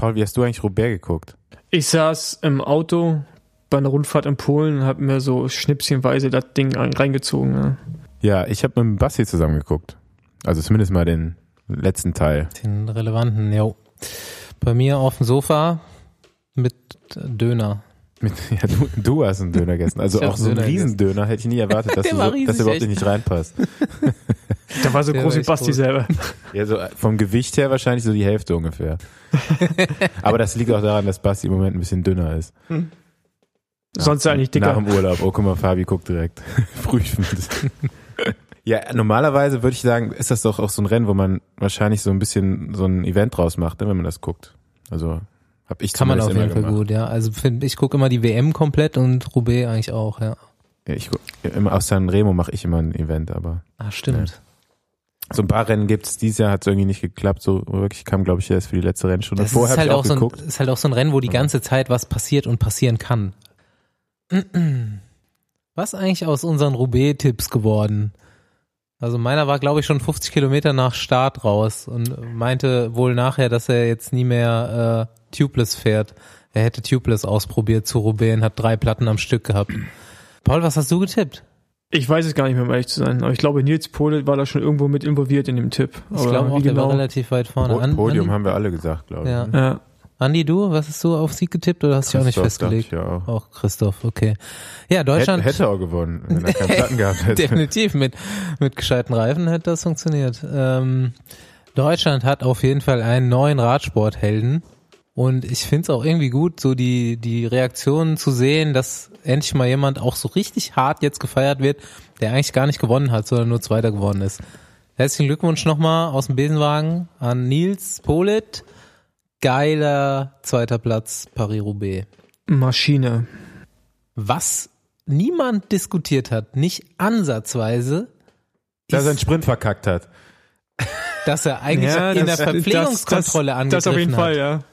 Paul, wie hast du eigentlich Roubaix geguckt? Ich saß im Auto bei einer Rundfahrt in Polen und habe mir so schnipschenweise das Ding reingezogen. Ja, ja ich habe mit Basti zusammen geguckt. Also zumindest mal den letzten Teil. Den relevanten, ja. Bei mir auf dem Sofa mit Döner. Mit, ja, du, du hast einen Döner gegessen. Also auch so einen Riesendöner hätte ich nie erwartet, dass, du so, riesig, dass er überhaupt nicht reinpasst. Der war so Der groß wie Basti groß. selber. Ja, so vom Gewicht her wahrscheinlich so die Hälfte ungefähr. Aber das liegt auch daran, dass Basti im Moment ein bisschen dünner ist. Hm. Ja, Sonst eigentlich dicker. Nach dem Urlaub. Oh, guck mal, Fabi guckt direkt. Frühchen. ja, normalerweise würde ich sagen, ist das doch auch so ein Rennen, wo man wahrscheinlich so ein bisschen so ein Event draus macht, ne, wenn man das guckt. Also hab ich Kann man auf jeden Fall gut, ja. Also find, ich gucke immer die WM komplett und Roubaix eigentlich auch, ja. Ja, ich guck, immer aus San Remo mache ich immer ein Event, aber. Ah, stimmt. Ja. So ein paar Rennen gibt's. Dieses Jahr hat es irgendwie nicht geklappt. So wirklich kam, glaube ich, erst für die letzte Rennstunde. Das Vorher ist halt auch, auch so ein, ist halt auch so ein Rennen, wo die ganze Zeit was passiert und passieren kann. Was eigentlich aus unseren Roubaix-Tipps geworden? Also meiner war, glaube ich, schon 50 Kilometer nach Start raus und meinte wohl nachher, dass er jetzt nie mehr äh, Tubeless fährt. Er hätte Tubeless ausprobiert zu und hat drei Platten am Stück gehabt. Paul, was hast du getippt? Ich weiß es gar nicht mehr, um ehrlich zu sein. Aber ich glaube, Nils Pole war da schon irgendwo mit involviert in dem Tipp. Ich glaube auch, der genau? war relativ weit vorne. Po Podium Andi? haben wir alle gesagt, glaube ich. Ja. ja. Andi, du, was hast du auf Sieg getippt oder hast du auch nicht festgelegt? Ich ja auch. auch Christoph, okay. Ja, Deutschland. Hätte, hätte auch gewonnen, wenn er keinen Platten gehabt hätte. Definitiv, mit, mit gescheiten Reifen hätte das funktioniert. Ähm, Deutschland hat auf jeden Fall einen neuen Radsporthelden. Und ich finde es auch irgendwie gut, so die, die Reaktionen zu sehen, dass endlich mal jemand auch so richtig hart jetzt gefeiert wird, der eigentlich gar nicht gewonnen hat, sondern nur Zweiter geworden ist. Herzlichen Glückwunsch nochmal aus dem Besenwagen an Nils Polit. Geiler zweiter Platz Paris-Roubaix. Maschine. Was niemand diskutiert hat, nicht ansatzweise, dass er einen Sprint verkackt hat. Dass er eigentlich ja, in das, der Verpflegungskontrolle das, das, angegriffen hat. Das auf jeden hat. Fall, ja.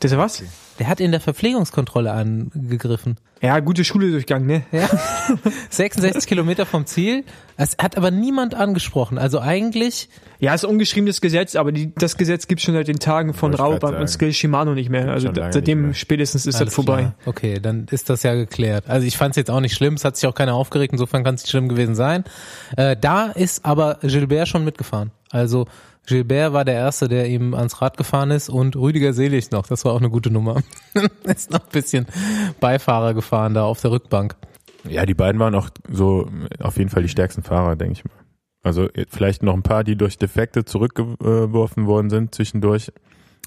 Das was? Der hat in der Verpflegungskontrolle angegriffen. Ja, gute Schule durchgegangen, ne? Ja. 66 Kilometer vom Ziel. Es hat aber niemand angesprochen. Also eigentlich. Ja, ist ungeschriebenes Gesetz, aber die, das Gesetz gibt schon seit den Tagen von Rauband und Skill Shimano nicht mehr. Also seitdem mehr. spätestens ist Alles das vorbei. Klar. Okay, dann ist das ja geklärt. Also ich fand es jetzt auch nicht schlimm, es hat sich auch keiner aufgeregt, insofern kann es nicht schlimm gewesen sein. Äh, da ist aber Gilbert schon mitgefahren. Also Gilbert war der Erste, der ihm ans Rad gefahren ist und Rüdiger Selig noch. Das war auch eine gute Nummer. ist noch ein bisschen Beifahrer gefahren da auf der Rückbank. Ja, die beiden waren auch so auf jeden Fall die stärksten Fahrer, denke ich mal. Also vielleicht noch ein paar, die durch Defekte zurückgeworfen worden sind zwischendurch,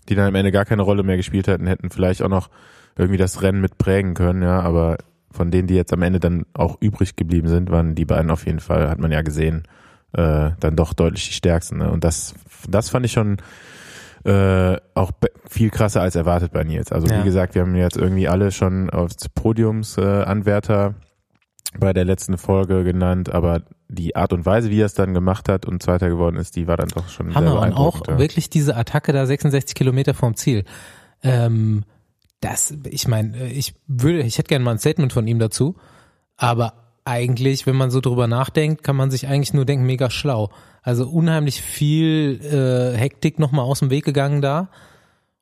die dann am Ende gar keine Rolle mehr gespielt hätten, hätten vielleicht auch noch irgendwie das Rennen mit prägen können, ja, aber von denen, die jetzt am Ende dann auch übrig geblieben sind, waren die beiden auf jeden Fall, hat man ja gesehen, äh, dann doch deutlich die stärksten. Ne? Und das, das fand ich schon äh, auch viel krasser als erwartet bei Nils. Also ja. wie gesagt, wir haben jetzt irgendwie alle schon als Podiumsanwärter äh, bei der letzten Folge genannt, aber die Art und Weise, wie er es dann gemacht hat und Zweiter geworden ist, die war dann doch schon Hammer und auch ja. wirklich diese Attacke da 66 Kilometer vom Ziel. Ähm, das, ich meine, ich würde, ich hätte gerne mal ein Statement von ihm dazu, aber eigentlich, wenn man so drüber nachdenkt, kann man sich eigentlich nur denken, mega schlau. Also unheimlich viel äh, Hektik nochmal aus dem Weg gegangen da.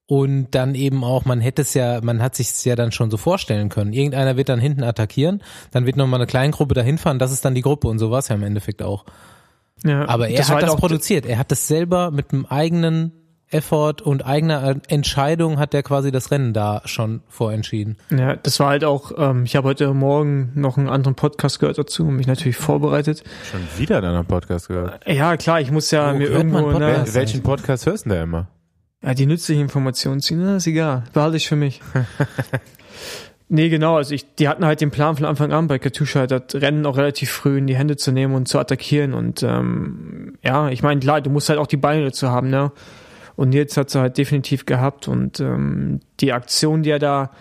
Und dann eben auch, man hätte es ja, man hat sich es ja dann schon so vorstellen können. Irgendeiner wird dann hinten attackieren, dann wird nochmal eine kleine Gruppe dahin fahren, das ist dann die Gruppe und so war es ja im Endeffekt auch. Ja, Aber er das hat halt das produziert. Er hat das selber mit einem eigenen Effort und eigener Entscheidung hat der quasi das Rennen da schon vorentschieden. Ja, das war halt auch, ähm, ich habe heute Morgen noch einen anderen Podcast gehört dazu und mich natürlich vorbereitet. Schon wieder einen anderen Podcast gehört? Ja, klar, ich muss ja Wo mir irgendwo... Podcast ne, welchen Podcast hörst du denn da immer? Ja, die nützliche Information ziehen, ne, ist egal, behalte ich für mich. Nee, genau. Also ich, die hatten halt den Plan von Anfang an bei Katusha, das Rennen auch relativ früh in die Hände zu nehmen und zu attackieren. Und ähm, ja, ich meine, klar, du musst halt auch die Beine dazu haben, ne? Und jetzt hat sie halt definitiv gehabt und ähm, die Aktion, die er da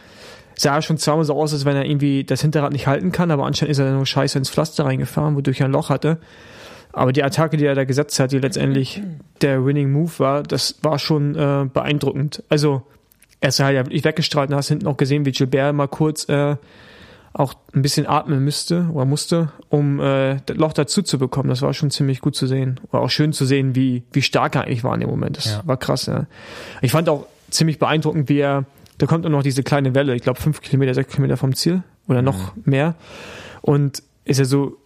sah schon zweimal so aus, als wenn er irgendwie das Hinterrad nicht halten kann, aber anscheinend ist er nur scheiße ins Pflaster reingefahren, wodurch er ein Loch hatte. Aber die Attacke, die er da gesetzt hat, die letztendlich der Winning Move war, das war schon äh, beeindruckend. Also er ist halt ja wirklich weggestrahlt und hast hinten auch gesehen, wie Gilbert mal kurz äh, auch ein bisschen atmen müsste oder musste, um äh, das Loch dazu zu bekommen. Das war schon ziemlich gut zu sehen. War auch schön zu sehen, wie, wie stark er eigentlich war in dem Moment. Das ja. war krass, ja. Ich fand auch ziemlich beeindruckend, wie er, da kommt auch noch diese kleine Welle, ich glaube fünf Kilometer, sechs Kilometer vom Ziel oder noch mehr. Und ist er so,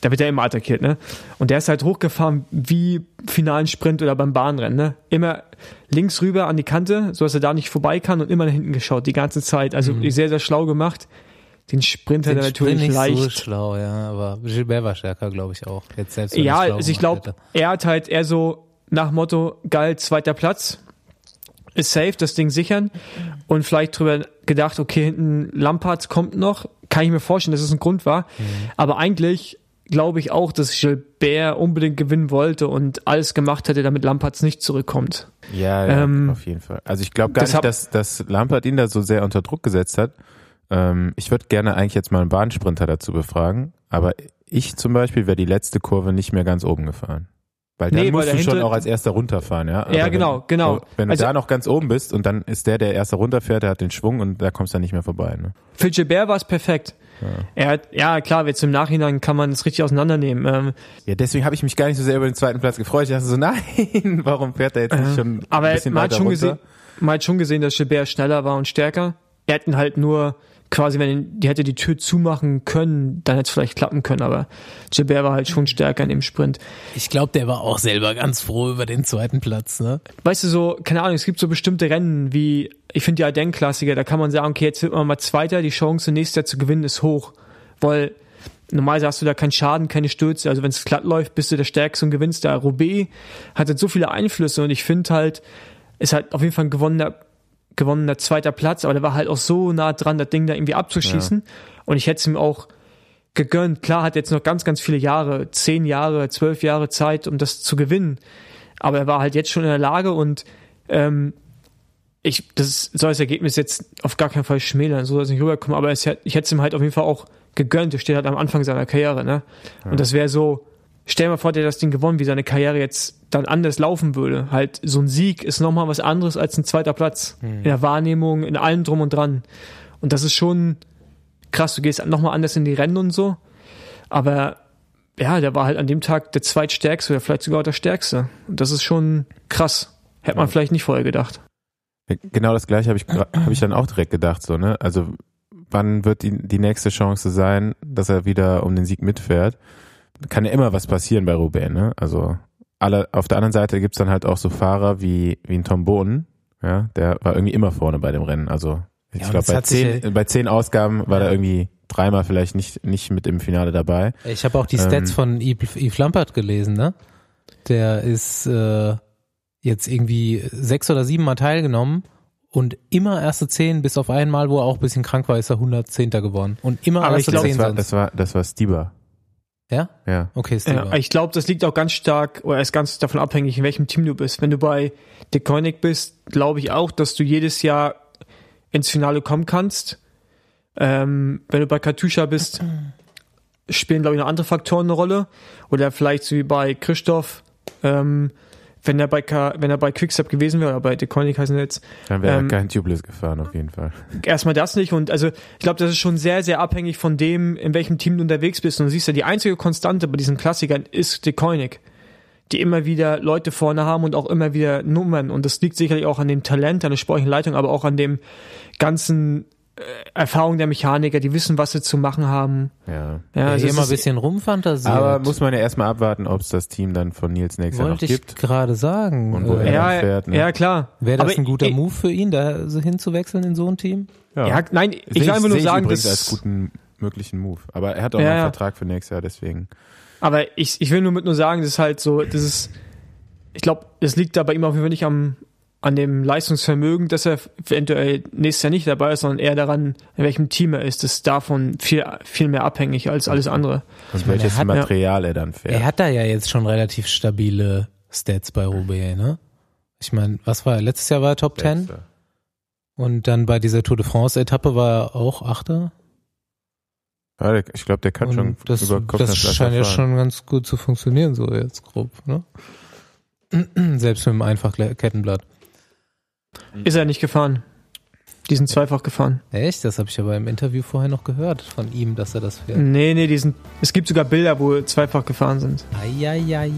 da wird er immer attackiert, ne? Und der ist halt hochgefahren wie finalen Sprint oder beim Bahnrennen, ne? Immer links rüber an die Kante, so dass er da nicht vorbei kann und immer nach hinten geschaut, die ganze Zeit. Also sehr, sehr schlau gemacht. Den Sprint hat er natürlich Sprint leicht. nicht so schlau, ja, aber Gilbert war stärker, glaube ich auch. Jetzt selbst Ja, also ich glaube, er hat halt eher so nach Motto, geil, zweiter Platz, ist safe, das Ding sichern und vielleicht drüber gedacht, okay, hinten Lampard kommt noch, kann ich mir vorstellen, dass es ein Grund war, Mhm. aber eigentlich glaube ich auch, dass Gilbert unbedingt gewinnen wollte und alles gemacht hätte, damit Lampards nicht zurückkommt. Ja, ja Ähm, auf jeden Fall. Also ich glaube gar nicht, dass, dass Lampard ihn da so sehr unter Druck gesetzt hat. Ähm, ich würde gerne eigentlich jetzt mal einen Bahnsprinter dazu befragen, aber ich zum Beispiel wäre die letzte Kurve nicht mehr ganz oben gefahren. Weil dann Nee, weil musst du schon auch als erster runterfahren, ja? Ja, genau, wenn, genau. so, Wenn du Also- da noch ganz oben bist und dann ist der, der erster runterfährt, der hat den Schwung und da kommst du dann nicht mehr vorbei, ne? Für Gilbert war es perfekt. Er hat, ja klar, jetzt im Nachhinein kann man es richtig auseinandernehmen. Ähm, Ja, deswegen habe ich mich gar nicht so sehr über den zweiten Platz gefreut. Ich dachte so, nein, warum fährt er jetzt nicht schon ein Äh, Aber bisschen man hat, weiter schon runter? gesehen, man hat schon gesehen, dass Gilbert schneller war und stärker. Er hätten halt nur quasi, wenn die hätte die Tür zumachen können, dann hätte es vielleicht klappen können, aber Gilbert war halt schon stärker in dem Sprint. Ich glaube, der war auch selber ganz froh über den zweiten Platz, ne? Weißt du, so, keine Ahnung, es gibt so bestimmte Rennen wie, ich finde die Ardennes-Klassiker, da kann man sagen, okay, jetzt wird man mal Zweiter, die Chance, nächstes Jahr zu gewinnen, ist hoch. Weil normalerweise hast du da keinen Schaden, keine Stürze, also wenn es glatt läuft, bist du der Stärkste und gewinnst da. Roubaix hat halt so viele Einflüsse und ich finde halt, ist halt auf jeden Fall ein gewonnener, gewonnener zweiter Platz, aber der war halt auch so nah dran, das Ding da irgendwie abzuschießen. Und ich hätte es ihm auch gegönnt. Klar hat jetzt noch ganz, ganz viele Jahre, zehn Jahre, zwölf Jahre Zeit, um das zu gewinnen. Aber er war halt jetzt schon in der Lage und ähm, ich, das soll das Ergebnis jetzt auf gar keinen Fall schmälern, so soll es nicht rüberkommen, aber es, ich hätte es ihm halt auf jeden Fall auch gegönnt. Er steht halt am Anfang seiner Karriere, ne? Und das wäre so, stell dir mal vor, der hat das Ding gewonnen, wie seine Karriere jetzt dann anders laufen würde. Halt, so ein Sieg ist nochmal was anderes als ein zweiter Platz. In der Wahrnehmung, in allem drum und dran. Und das ist schon krass, du gehst nochmal anders in die Rennen und so. Aber ja, der war halt an dem Tag der zweitstärkste oder vielleicht sogar der stärkste. Und das ist schon krass. Hätte man vielleicht nicht vorher gedacht. Genau das gleiche habe ich, hab ich dann auch direkt gedacht, so, ne? Also, wann wird die, die nächste Chance sein, dass er wieder um den Sieg mitfährt? Kann ja immer was passieren bei Roubaix, ne? Also, alle, auf der anderen Seite gibt's dann halt auch so Fahrer wie, wie ein Tom Bohnen, ja? Der war irgendwie immer vorne bei dem Rennen. Also, ich Ja, glaube, bei zehn, ja- bei zehn Ausgaben war Ja. er irgendwie dreimal vielleicht nicht, nicht mit im Finale dabei. Ich habe auch die Ähm. Stats von Yves Lampert gelesen, ne? Der ist äh, jetzt irgendwie sechs oder sieben Mal teilgenommen und immer erste zehn, bis auf einmal, wo er auch ein bisschen krank war, ist er 110. geworden. Und immer Aber ich erste glaub, zehn Das war, das war, das war Stieber. Ja? Ja. Okay, Steve. Ja, ich glaube, das liegt auch ganz stark oder ist ganz davon abhängig, in welchem Team du bist. Wenn du bei De Koenig bist, glaube ich auch, dass du jedes Jahr ins Finale kommen kannst. Ähm, wenn du bei Katusha bist, spielen, glaube ich, noch andere Faktoren eine Rolle. Oder vielleicht so wie bei Christoph, ähm, wenn er bei K wenn er bei Quickstep gewesen wäre, oder bei De Koenig heißen jetzt, Dann wäre Ähm, er kein Tubeless gefahren, auf jeden Fall. erstmal das nicht und also ich glaube, das ist schon sehr, sehr abhängig von dem, in welchem Team du unterwegs bist. Und du siehst ja, die einzige Konstante bei diesen Klassikern ist De Koenig, die immer wieder Leute vorne haben und auch immer wieder Nummern. Und das liegt sicherlich auch an dem Talent, an der sportlichen Leitung, aber auch an dem ganzen Erfahrung der Mechaniker, die wissen, was sie zu machen haben. Ja. Ja, Ja, also mal ein bisschen rumfantasiert. Aber muss man ja erstmal abwarten, ob es das Team dann von Nils nächstes Jahr noch Wollte ich gibt. gerade sagen. Und wo Äh, er- ja, fährt, ne? ja, klar. Wäre das Aber ein guter ich- Move für ihn, da so hinzuwechseln in so ein Team? Ja, nein, ich Sehe will einfach nur sagen, dass als guten möglichen Move. Aber er hat auch Ja, einen ja. Vertrag für nächstes Jahr, deswegen. Aber ich, ich will nur mit nur sagen, das ist halt so, das ist, ich glaube, das liegt da bei ihm auf jeden Fall nicht am, an dem Leistungsvermögen, dass er eventuell nächstes Jahr nicht dabei ist, sondern eher daran, in welchem Team er ist. Das ist davon viel, viel mehr abhängig als alles andere. Und meine, welches er hat- Material er dann fährt. Er hat da ja jetzt schon relativ stabile Stats bei Roubaix, ne? Ich meine, was war er? Letztes Jahr war er Top 10 Letzter. und dann bei dieser Tour de France Etappe war er auch Achter. Ja, der- ich glaube, der kann und schon das, über das Kopfsteinpflaster scheint ja schon ganz gut zu funktionieren, so jetzt grob, ne? Selbst mit dem Einfachkettenblatt. Ist er nicht gefahren. Die sind zweifach gefahren. Echt? Das habe ich aber im Interview vorher noch gehört von ihm, dass er das fährt. Nee, nee, die sind, es gibt sogar Bilder, wo zweifach gefahren sind. Eieieiei.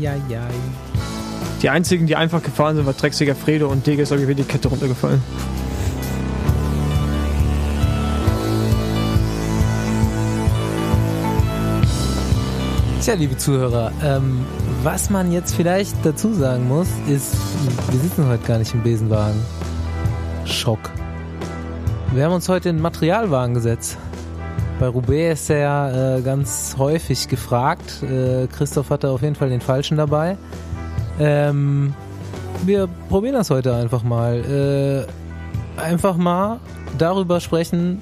Die einzigen, die einfach gefahren sind, war Drecksiger Fredo und Dege ist irgendwie die Kette runtergefallen. Tja, liebe Zuhörer, ähm, was man jetzt vielleicht dazu sagen muss, ist, wir sitzen heute gar nicht im Besenwagen. Schock. Wir haben uns heute in den Materialwagen gesetzt. Bei Roubaix ist er ja äh, ganz häufig gefragt. Äh, Christoph hatte auf jeden Fall den falschen dabei. Ähm, wir probieren das heute einfach mal. Äh, einfach mal darüber sprechen,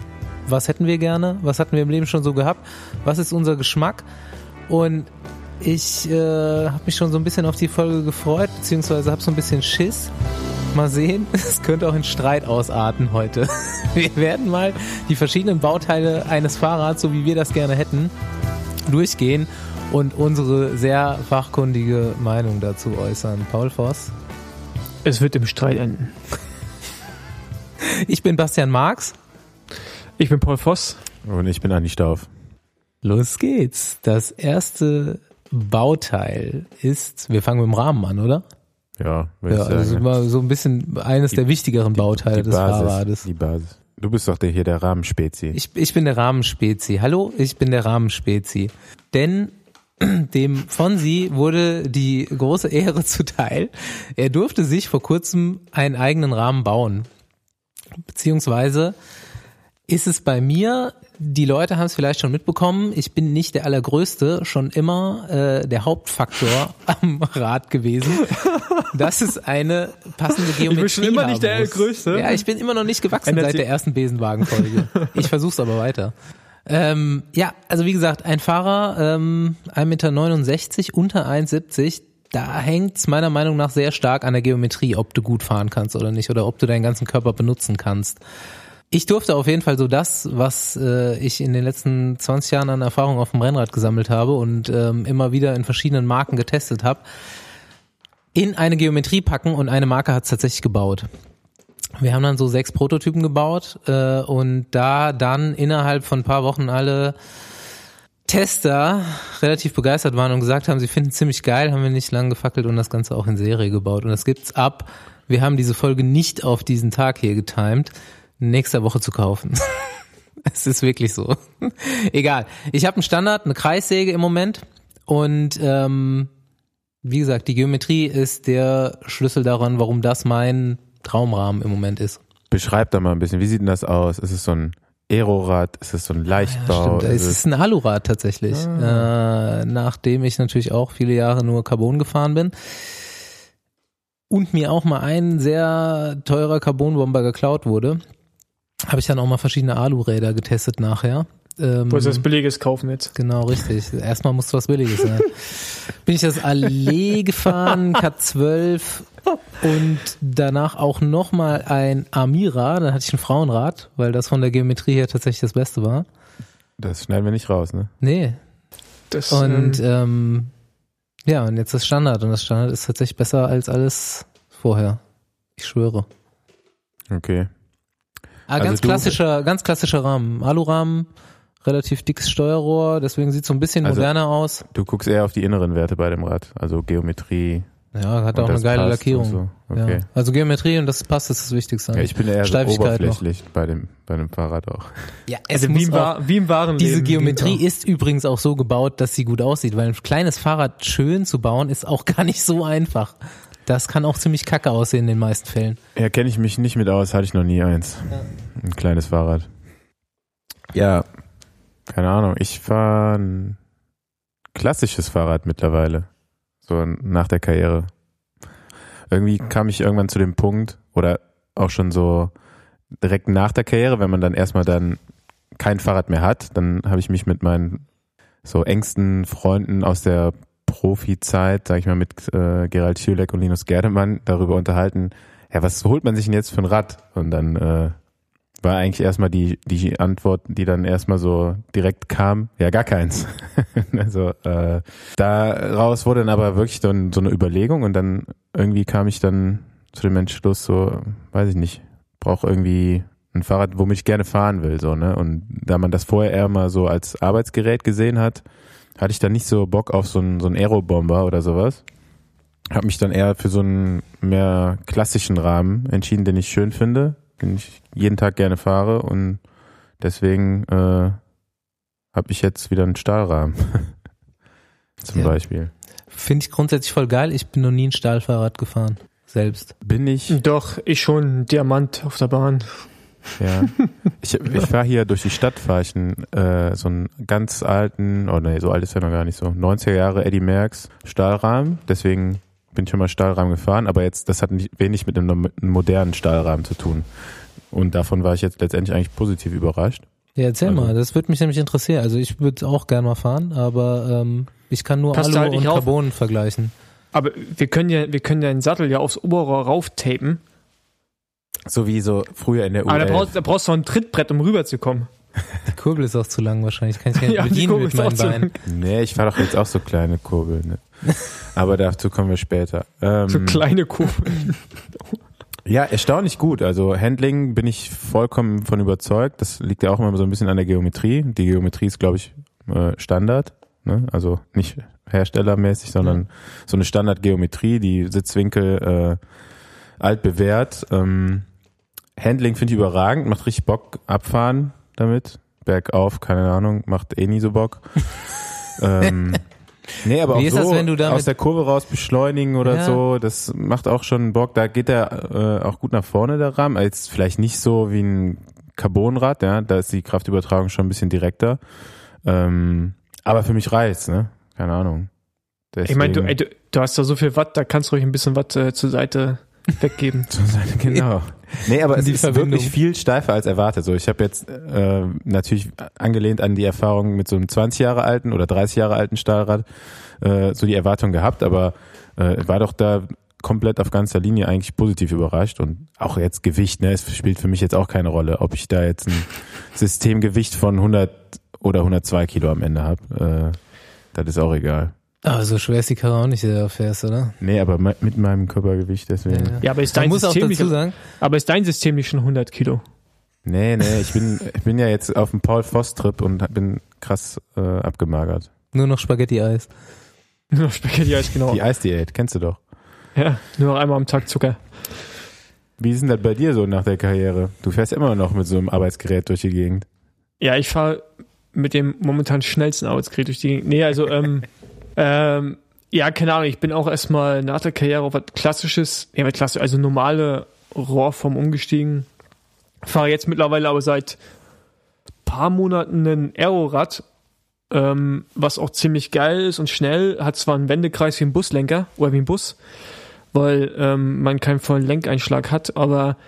was hätten wir gerne, was hatten wir im Leben schon so gehabt, was ist unser Geschmack und ich äh, habe mich schon so ein bisschen auf die Folge gefreut, beziehungsweise habe so ein bisschen Schiss. Mal sehen, es könnte auch in Streit ausarten heute. Wir werden mal die verschiedenen Bauteile eines Fahrrads, so wie wir das gerne hätten, durchgehen und unsere sehr fachkundige Meinung dazu äußern. Paul Voss. Es wird im Streit enden. Ich bin Bastian Marx. Ich bin Paul Voss. Und ich bin Andi Stauf. Los geht's. Das erste Bauteil ist, wir fangen mit dem Rahmen an, oder? Ja, Ja, also ne? mal so ein bisschen eines der wichtigeren Bauteile die des Basis, Fahrrades. Die Basis. Du bist doch der hier der Rahmenspezi. Ich, ich bin der Rahmenspezi. Hallo, ich bin der Rahmenspezi. Denn dem Fonsi wurde die große Ehre zuteil. Er durfte sich vor kurzem einen eigenen Rahmen bauen. Beziehungsweise ist es bei mir, die Leute haben es vielleicht schon mitbekommen, ich bin nicht der Allergrößte, schon immer äh, der Hauptfaktor am Rad gewesen. Das ist eine passende Geometrie. schon immer nicht der haben muss. Größte. Ja, ich bin immer noch nicht gewachsen Ändert seit der ersten Besenwagenfolge. Ich versuch's aber weiter. Ähm, ja, also wie gesagt, ein Fahrer, ähm, 1,69 Meter, unter 1,70, da hängt's meiner Meinung nach sehr stark an der Geometrie, ob du gut fahren kannst oder nicht, oder ob du deinen ganzen Körper benutzen kannst. Ich durfte auf jeden Fall so das, was äh, ich in den letzten 20 Jahren an Erfahrung auf dem Rennrad gesammelt habe und ähm, immer wieder in verschiedenen Marken getestet habe, in eine Geometrie packen und eine Marke hat's tatsächlich gebaut. Wir haben dann so sechs Prototypen gebaut äh, und da dann innerhalb von ein paar Wochen alle Tester relativ begeistert waren und gesagt haben, sie finden es ziemlich geil, haben wir nicht lang gefackelt und das Ganze auch in Serie gebaut. Und das gibt's ab. Wir haben diese Folge nicht auf diesen Tag hier getimed, nächster Woche zu kaufen. es ist wirklich so. Egal. Ich habe einen Standard, eine Kreissäge im Moment und ähm, wie gesagt, die Geometrie ist der Schlüssel daran, warum das mein Traumrahmen im Moment ist. Beschreib da mal ein bisschen, wie sieht denn das aus? Ist es so ein Aerorad? Ist es so ein Leichtbau? Stimmt, es ist ein Alurad tatsächlich, äh, nachdem ich natürlich auch viele Jahre nur Carbon gefahren bin und mir auch mal ein sehr teurer Carbonbomber geklaut wurde, habe ich dann auch mal verschiedene Aluräder getestet nachher. Ähm, Wolltest du das Billiges kaufen jetzt? Genau, richtig. Erstmal muss was Billiges sein. Bin ich das Allee gefahren, K12 und danach auch nochmal ein Amira, dann hatte ich ein Frauenrad, weil das von der Geometrie her tatsächlich das Beste war. das schneiden wir nicht raus, ne? Nee. Das, Und ähm, ähm, ja, und jetzt das Standard und das Standard ist tatsächlich besser als alles vorher. Ich schwöre. Okay. Ah, Also ganz du- klassischer, ganz klassischer Rahmen. Alurahmen, relativ dickes Steuerrohr, deswegen sieht so ein bisschen Also- moderner aus. Du guckst eher auf die inneren Werte bei dem Rad, also Geometrie. Ja, hat auch eine geile Lackierung. So. Okay. Ja. Also Geometrie und das passt, das ist das Wichtigste. Ja, ich bin eher so Steifigkeit oberflächlich bei dem, bei dem Fahrrad auch. ja, es also muss wie im, auch, wie im wahren diese Leben. Geometrie ist übrigens auch so gebaut, dass sie gut aussieht, weil ein kleines Fahrrad schön zu bauen ist auch gar nicht so einfach. Das kann auch ziemlich kacke aussehen in den meisten Fällen. Ja, kenne ich mich nicht mit aus, hatte ich noch nie eins. Ein kleines Fahrrad. Ja, keine Ahnung. Ich fahre ein klassisches Fahrrad mittlerweile. So nach der Karriere. Irgendwie kam ich irgendwann zu dem Punkt, oder auch schon so direkt nach der Karriere, wenn man dann erstmal dann kein Fahrrad mehr hat, dann habe ich mich mit meinen so engsten Freunden aus der Profi-Zeit, sag ich mal, mit äh, Gerald Schülek und Linus Gerdemann darüber unterhalten, ja, was holt man sich denn jetzt für ein Rad? Und dann äh, war eigentlich erstmal die, die Antwort, die dann erstmal so direkt kam, ja, gar keins. also äh, daraus wurde dann aber wirklich dann so eine Überlegung und dann irgendwie kam ich dann zu dem Entschluss, so, weiß ich nicht, brauche irgendwie ein Fahrrad, womit ich gerne fahren will, so, ne? Und da man das vorher eher mal so als Arbeitsgerät gesehen hat, hatte ich dann nicht so Bock auf so einen, so einen Aerobomber oder sowas. habe mich dann eher für so einen mehr klassischen Rahmen entschieden, den ich schön finde, den ich jeden Tag gerne fahre und deswegen äh, habe ich jetzt wieder einen Stahlrahmen. Zum Ja. Beispiel. Finde ich grundsätzlich voll geil. Ich bin noch nie ein Stahlfahrrad gefahren. Selbst. Bin ich, Doch, ich schon Diamant auf der Bahn. Ja. Ich, ich fahre hier durch die Stadt, fahre ich einen, äh, so einen ganz alten, oh nee, so alt ist er noch gar nicht so, 90er Jahre Eddie Merckx Stahlrahmen. Deswegen bin ich schon mal Stahlrahmen gefahren, aber jetzt, das hat nicht, wenig mit einem, modernen Stahlrahmen zu tun. Und davon war ich jetzt letztendlich eigentlich positiv überrascht. Ja, erzähl Also- mal. Das würde mich nämlich interessieren. Also ich würde auch gerne mal fahren, aber ähm, ich kann nur Passt Alu halt nicht und auf. Carbon vergleichen. Aber wir können ja, wir können ja den Sattel ja aufs Oberrohr rauftapen. So wie so früher in der Aber da U11. brauchst, da brauchst du ein Trittbrett, um rüberzukommen. Die Kurbel ist auch zu lang wahrscheinlich. Kann ich gar nicht Ja, die bedienen Kurbel mit meinen Beinen. Nee, ich fahre doch jetzt auch so kleine Kurbeln. Ne? Aber dazu kommen wir später. Ähm, So kleine Kurbeln. ja, erstaunlich gut. Also Handling bin ich vollkommen von überzeugt. Das liegt ja auch immer so ein bisschen an der Geometrie. Die Geometrie ist, glaube ich, äh, Standard. Ne? Also nicht herstellermäßig, sondern so eine Standardgeometrie, die Sitzwinkel äh, alt bewährt. Ähm, Handling finde ich überragend, macht richtig Bock abfahren damit. Bergauf, keine Ahnung, macht eh nie so Bock. ähm, nee, aber Wie auch ist so das, wenn du damit- aus der Kurve raus beschleunigen oder Ja. so, das macht auch schon Bock. Da geht der äh, auch gut nach vorne, der Rahmen. Jetzt vielleicht nicht so wie ein Carbonrad, ja, da ist die Kraftübertragung schon ein bisschen direkter. Ähm, aber für mich reicht's, ne? Keine Ahnung. Ich meine, du, Deswegen- ey, du, du hast da so viel Watt, da kannst du ruhig ein bisschen Watt äh, zur Seite weggeben. Genau. Nee, aber es ist Verbindung. wirklich viel steifer als erwartet. So, ich habe jetzt äh, natürlich angelehnt an die Erfahrung mit so einem 20 Jahre alten oder 30 Jahre alten Stahlrad äh, so die Erwartung gehabt, aber äh, war doch da komplett auf ganzer Linie eigentlich positiv überrascht und auch jetzt Gewicht, ne, es spielt für mich jetzt auch keine Rolle, ob ich da jetzt ein Systemgewicht von 100 oder 102 Kilo am Ende habe. Äh, das ist auch egal. Aber so schwer ist die Karre auch nicht, die du da fährst, oder? Nee, aber mit meinem Körpergewicht deswegen. Ja, aber ist Man dein muss auch System dazu nicht, sagen, aber ist dein System nicht schon 100 Kilo? Nee, nee, ich bin, ich bin ja jetzt auf dem Paul Voss Trip und bin krass äh, abgemagert. nur noch Spaghetti-Eis. Nur noch Spaghetti Eis, genau. Die Eisdiät, kennst du doch. Ja, nur noch einmal am Tag Zucker. Wie ist denn das bei dir so nach der Karriere? Du fährst immer noch mit so einem Arbeitsgerät durch die Gegend. Ja, ich fahre mit dem momentan schnellsten Arbeitsgerät durch die Gegend. Nee, also, ähm, ähm, ja, keine Ahnung, ich bin auch erstmal nach der Karriere auf was Klassisches, ja, klassisch, also normale Rohrform umgestiegen. Fahre jetzt mittlerweile aber seit paar Monaten ein Aerorad, ähm, was auch ziemlich geil ist und schnell, hat zwar einen Wendekreis wie ein Buslenker oder wie ein Bus, weil ähm, man keinen vollen Lenkeinschlag hat, aber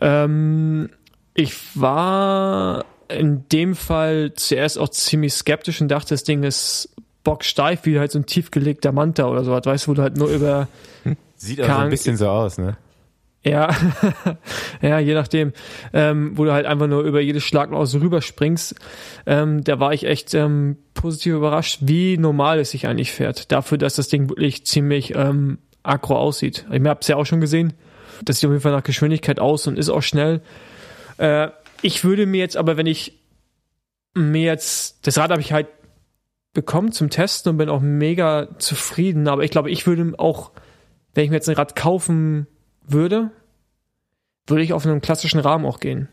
ähm, ich war in dem Fall zuerst auch ziemlich skeptisch und dachte, das Ding ist bocksteif, wie halt so ein tiefgelegter Manta oder so, weißt du, wo du halt nur über Sieht auch so ein bisschen so aus, ne? ja, ja, je nachdem, ähm, wo du halt einfach nur über jedes Schlagloch so rüberspringst. Ähm, da war ich echt ähm, positiv überrascht, wie normal es sich eigentlich fährt. Dafür, dass das Ding wirklich ziemlich ähm, aggro aussieht. Ich habe es ja auch schon gesehen. Das sieht auf jeden Fall nach Geschwindigkeit aus und ist auch schnell. Äh, ich würde mir jetzt aber, wenn ich mir jetzt, das Rad habe ich halt bekommen zum Testen und bin auch mega zufrieden, aber ich glaube, ich würde auch, wenn ich mir jetzt ein Rad kaufen würde, würde ich auf einen klassischen Rahmen auch gehen.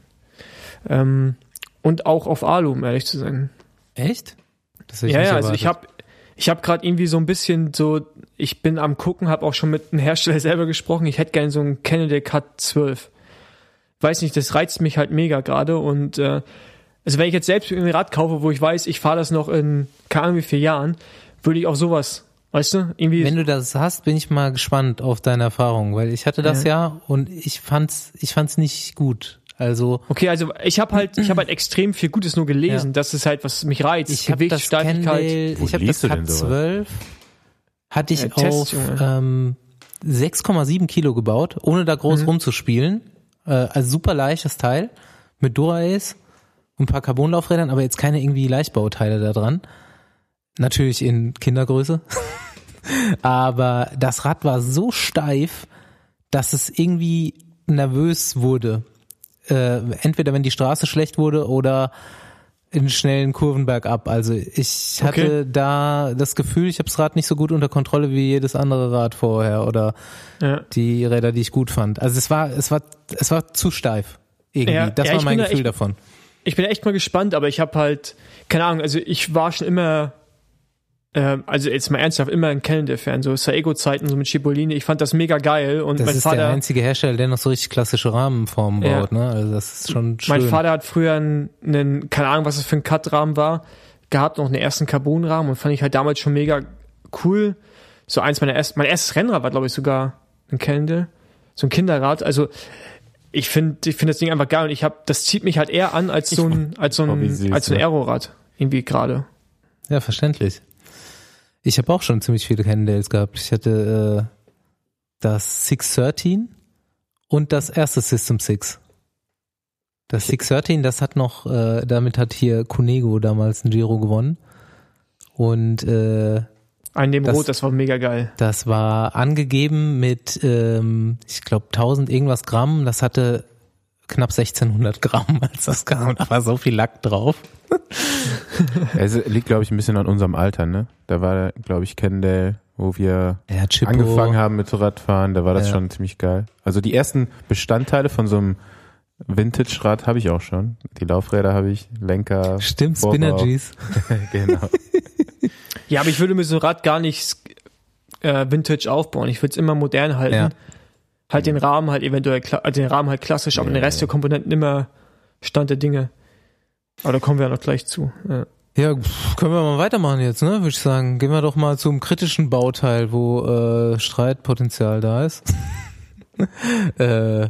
Ähm, und auch auf Alu, um ehrlich zu sein. Echt? Das hätte Ja, ja, also ich habe ich hab gerade irgendwie so ein bisschen so, ich bin am gucken, habe auch schon mit einem Hersteller selber gesprochen, ich hätte gerne so einen Kennedy Cut 12. Weiß nicht, das reizt mich halt mega gerade und äh, also wenn ich jetzt selbst ein Rad kaufe, wo ich weiß, ich fahre das noch in keine Ahnung wie vier Jahren, würde ich auch sowas, weißt du, irgendwie Wenn du das hast, bin ich mal gespannt auf deine Erfahrung, weil ich hatte das ja, und ich fand's, ich fand's nicht gut. Also Okay, also ich habe halt, ich habe halt extrem viel Gutes nur gelesen. Ja. Das ist halt, was mich reizt. ich habe das Steifigkeit. Wo ich habe das liest du denn Cut sowas? 12, hatte ich Ja, Test, auf ähm, 6,7 Kilo gebaut, ohne da Mhm. groß rumzuspielen. Äh, also super leichtes Teil mit Dura-Ace und ein paar Carbonlaufrädern, aber jetzt keine irgendwie Leichtbauteile da dran. Natürlich in Kindergröße. aber das Rad war so steif, dass es irgendwie nervös wurde. Äh, entweder wenn die Straße schlecht wurde oder in schnellen Kurven bergab. Also ich hatte Okay. da das Gefühl, ich habe das Rad nicht so gut unter Kontrolle wie jedes andere Rad vorher oder Ja. die Räder, die ich gut fand. Also es war, es war, es war zu steif. Irgendwie. Ja, das ja, war ich mein bin da Gefühl echt- davon. Ich bin echt mal gespannt, aber ich habe halt, keine Ahnung, also ich war schon immer, ähm, also jetzt mal ernsthaft, immer ein Cannondale-Fan, so Saego-Zeiten, so mit Schibolini, ich fand das mega geil und Das mein ist der Vater, einzige Hersteller, der noch so richtig klassische Rahmenformen Ja. baut, ne? Also das ist schon schön. mein Vater hat früher einen, einen, keine Ahnung, was das für ein Cut-Rahmen war, gehabt, noch einen ersten Carbon-Rahmen und fand ich halt damals schon mega cool. So eins meiner ersten, mein erstes Rennrad war, glaube ich, sogar ein Cannondale, so ein Kinderrad, also ich finde, ich finde das Ding einfach geil und ich habe, das zieht mich halt eher an als so ein, als so ein, süß, als so ein. Aerorad, irgendwie gerade. Ja, verständlich. Ich habe auch schon ziemlich viele Cannondales gehabt. Ich hatte äh, das 613 und das erste System 6. Das 613, das hat noch, äh, damit hat hier Cunego damals ein Giro gewonnen. Und äh, Ein dem Das- Rot, das war mega geil. das war angegeben mit, ähm, ich glaube, 1000 irgendwas Gramm. Das hatte knapp 1600 Gramm, als das kam. Da war so viel Lack drauf. Es liegt, glaube ich, ein bisschen an unserem Alter, ne? Da war, glaube ich, Kendall, wo wir Ja, angefangen haben mit Radfahren, da war das Ja. schon ziemlich geil. Also die ersten Bestandteile von so einem Vintage-Rad habe ich auch schon. Die Laufräder habe ich, Lenker. Stimmt, Vorbau. Spinergies. genau. Ja, aber ich würde mir so ein Rad gar nicht äh, Vintage aufbauen. Ich würde es immer modern halten. Ja. Halt den Rahmen halt eventuell, also den Rahmen halt klassisch, aber Ja, den Rest ja. der Komponenten immer Stand der Dinge. Aber da kommen wir ja noch gleich zu. Ja. Ja, können wir mal weitermachen jetzt, ne? Würde ich sagen. Gehen wir doch mal zum kritischen Bauteil, wo äh, Streitpotenzial da ist. äh,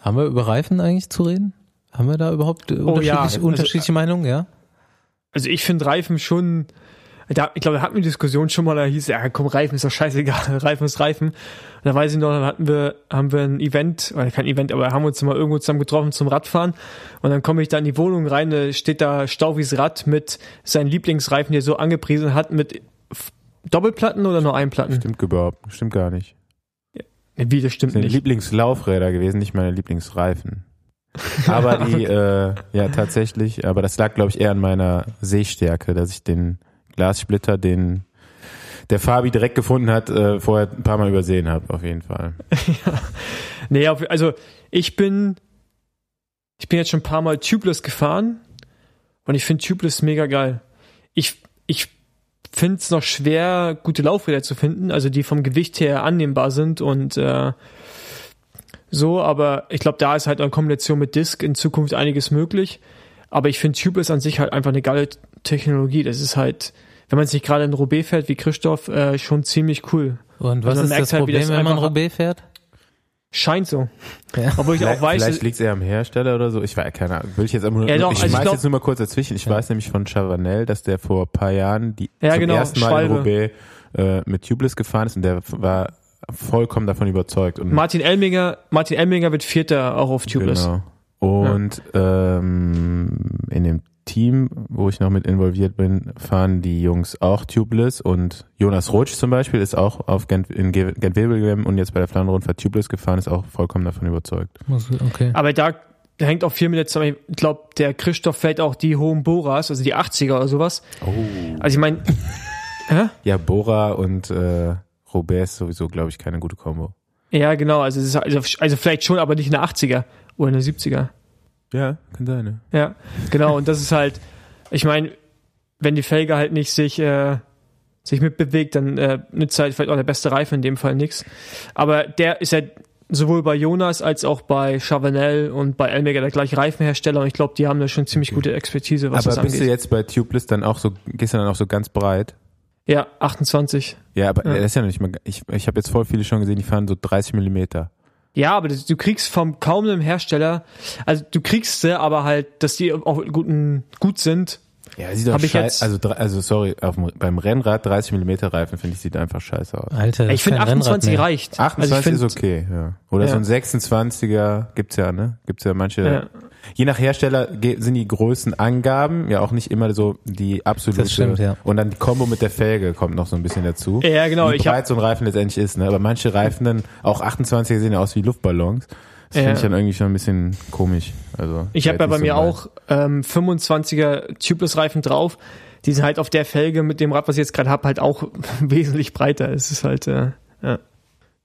haben wir über Reifen eigentlich zu reden? Haben wir da überhaupt äh, Oh ja, unterschiedliche, also, unterschiedliche Meinungen? Ja. Also ich finde Reifen schon, da, ich glaube, da hatten wir eine Diskussion schon mal, da hieß, ja komm, Reifen ist doch scheißegal, Reifen ist Reifen. Und da weiß ich noch, dann hatten wir, haben wir ein Event, oder kein Event, aber haben uns mal irgendwo zusammen getroffen zum Radfahren. Und dann komme ich da in die Wohnung rein, da steht da Stauvis Rad mit seinen Lieblingsreifen, die er so angepriesen hat, mit Doppelplatten oder nur Einplatten? Stimmt überhaupt, stimmt gar nicht. Wie, das stimmt Das sind nicht. Lieblingslaufräder gewesen, nicht meine Lieblingsreifen. Aber die, äh, ja, tatsächlich, aber das lag, glaube ich, eher an meiner Sehstärke, dass ich den Glassplitter, den der Fabi direkt gefunden hat, äh, vorher ein paar Mal übersehen habe, auf jeden Fall. Nee, auf, also ich bin, ich bin jetzt schon ein paar Mal Tubeless gefahren und ich finde Tubeless mega geil. Ich, ich finde es noch schwer, gute Laufräder zu finden, also die vom Gewicht her annehmbar sind und äh, so, aber ich glaube, da ist halt in Kombination mit Disk in Zukunft einiges möglich. Aber ich finde Tubeless an sich halt einfach eine geile Technologie. Das ist halt, wenn man sich gerade in Roubaix fährt wie Christoph, äh, schon ziemlich cool. Und was man ist das halt, Problem, das wenn man einfach- Roubaix fährt? Scheint so. Ja. Obwohl ich auch Vielleicht, weiß, vielleicht liegt es eher am Hersteller oder so. Ich weiß keine Ahnung. Will ich jetzt aber nur, Ja, doch, ich also ich schmeiß glaub- jetzt nur mal kurz dazwischen. Ich weiß nämlich von Chavanel, dass der vor ein paar Jahren die Ja, zum genau, ersten Mal Schwalbe. in Roubaix äh, mit Tubeless gefahren ist und der war vollkommen davon überzeugt. Und Martin Elminger, Martin Elminger wird Vierter auch auf Tubeless. Genau. Und ähm, in dem Team, wo ich noch mit involviert bin, fahren die Jungs auch Tubeless und Jonas Rutsch zum Beispiel ist auch auf Gent, in Ge- Gent-Wevelgem und jetzt bei der Flandern-Rundfahrt Tubeless gefahren, ist auch vollkommen davon überzeugt. Okay. Aber da, hängt auch viel mit zusammen. Ich glaube, der Christoph fährt auch die hohen Boras, also die 80er oder sowas. Oh. Also ich meine, Ja, Bora und äh, Robert ist sowieso, glaube ich, keine gute Kombo. ja genau, also, es ist, also, also vielleicht schon, aber nicht eine 80er oder eine 70er. Ja, kann sein, ne? Ja, genau. Und das ist halt, ich meine, wenn die Felge halt nicht sich, äh, sich mitbewegt, dann äh, nützt halt vielleicht auch der beste Reifen in dem Fall nichts. Aber der ist ja sowohl bei Jonas als auch bei Chavanel und bei Elmega der gleiche Reifenhersteller und ich glaube, die haben da schon ziemlich gute Expertise, was Aber das bist du angeht. jetzt bei Tubeless dann auch so, gehst du dann auch so ganz breit? Ja, 28. Ja, aber Ja. das ist ja noch nicht mal, ich, ich habe jetzt voll viele schon gesehen, die fahren so 30 Millimeter. Ja, aber du kriegst vom kaum einem Hersteller, also du kriegst sie, aber halt, dass die auch guten, gut sind. Ja, sieht doch Hab ich scheiße, jetzt- also, also sorry, auf dem, beim Rennrad 30 Millimeter Reifen finde ich sieht einfach scheiße aus. Alter, das ich ist finde kein Rennrad 28 mehr. reicht. 28 also ich ist okay, ja. Oder Ja. so ein 26er gibt's ja, ne? Gibt's ja manche. Ja. Je nach Hersteller ge- sind die Größenangaben ja auch nicht immer so die absolute. Das stimmt, ja. Und dann die Kombo mit der Felge kommt noch so ein bisschen dazu. Ja, genau, Wie ich hab- breit so ein Reifen letztendlich ist, ne? Aber manche Reifen dann, auch 28er sehen ja aus wie Luftballons. Das finde ich dann irgendwie schon ein bisschen komisch. Also Ich habe ja bei mir so auch ähm, 25er Tubeless-Reifen drauf. Die sind halt auf der Felge mit dem Rad, was ich jetzt gerade habe, halt auch wesentlich breiter. Es ist halt, äh, ja.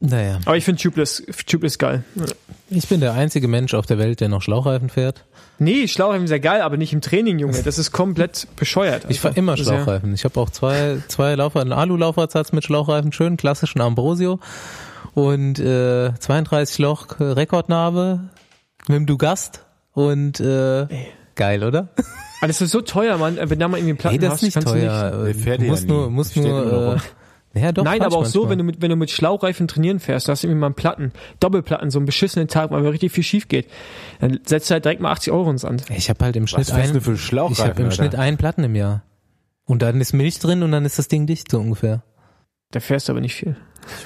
Naja, Aber ich finde Tubeless, Tubeless geil. Ja. ich bin der einzige Mensch auf der Welt, der noch Schlauchreifen fährt. Nee, Schlauchreifen ist ja geil, aber nicht im Training, Junge. Das ist komplett bescheuert. Ich fahre Also, immer Schlauchreifen. Ich habe auch zwei, zwei Laufrad, einen Alu-Laufradsatz mit Schlauchreifen, schön klassischen Ambrosio und äh, 32 Loch äh, Rekordnarbe mit dem Dugast und äh, geil, oder? Aber das ist so teuer, Mann. Wenn da mal irgendwie einen Platten Hey, das hast, ist nicht kannst du teuer. Der fährt ja musst nie. nur, musst nur, nur äh, ja, doch, Nein, aber auch so, manchmal. wenn du mit, wenn du mit Schlauchreifen trainieren fährst, du hast irgendwie mal einen Platten, Doppelplatten, so einen beschissenen Tag, weil richtig viel schief geht, dann setzt du halt direkt mal 80 Euro ins Sand. Ich habe halt im Schnitt Was fährst du ein, für ich habe im Alter? Schnitt einen Platten im Jahr. Und dann ist Milch drin und dann ist das Ding dicht so ungefähr. Da fährst du aber nicht viel.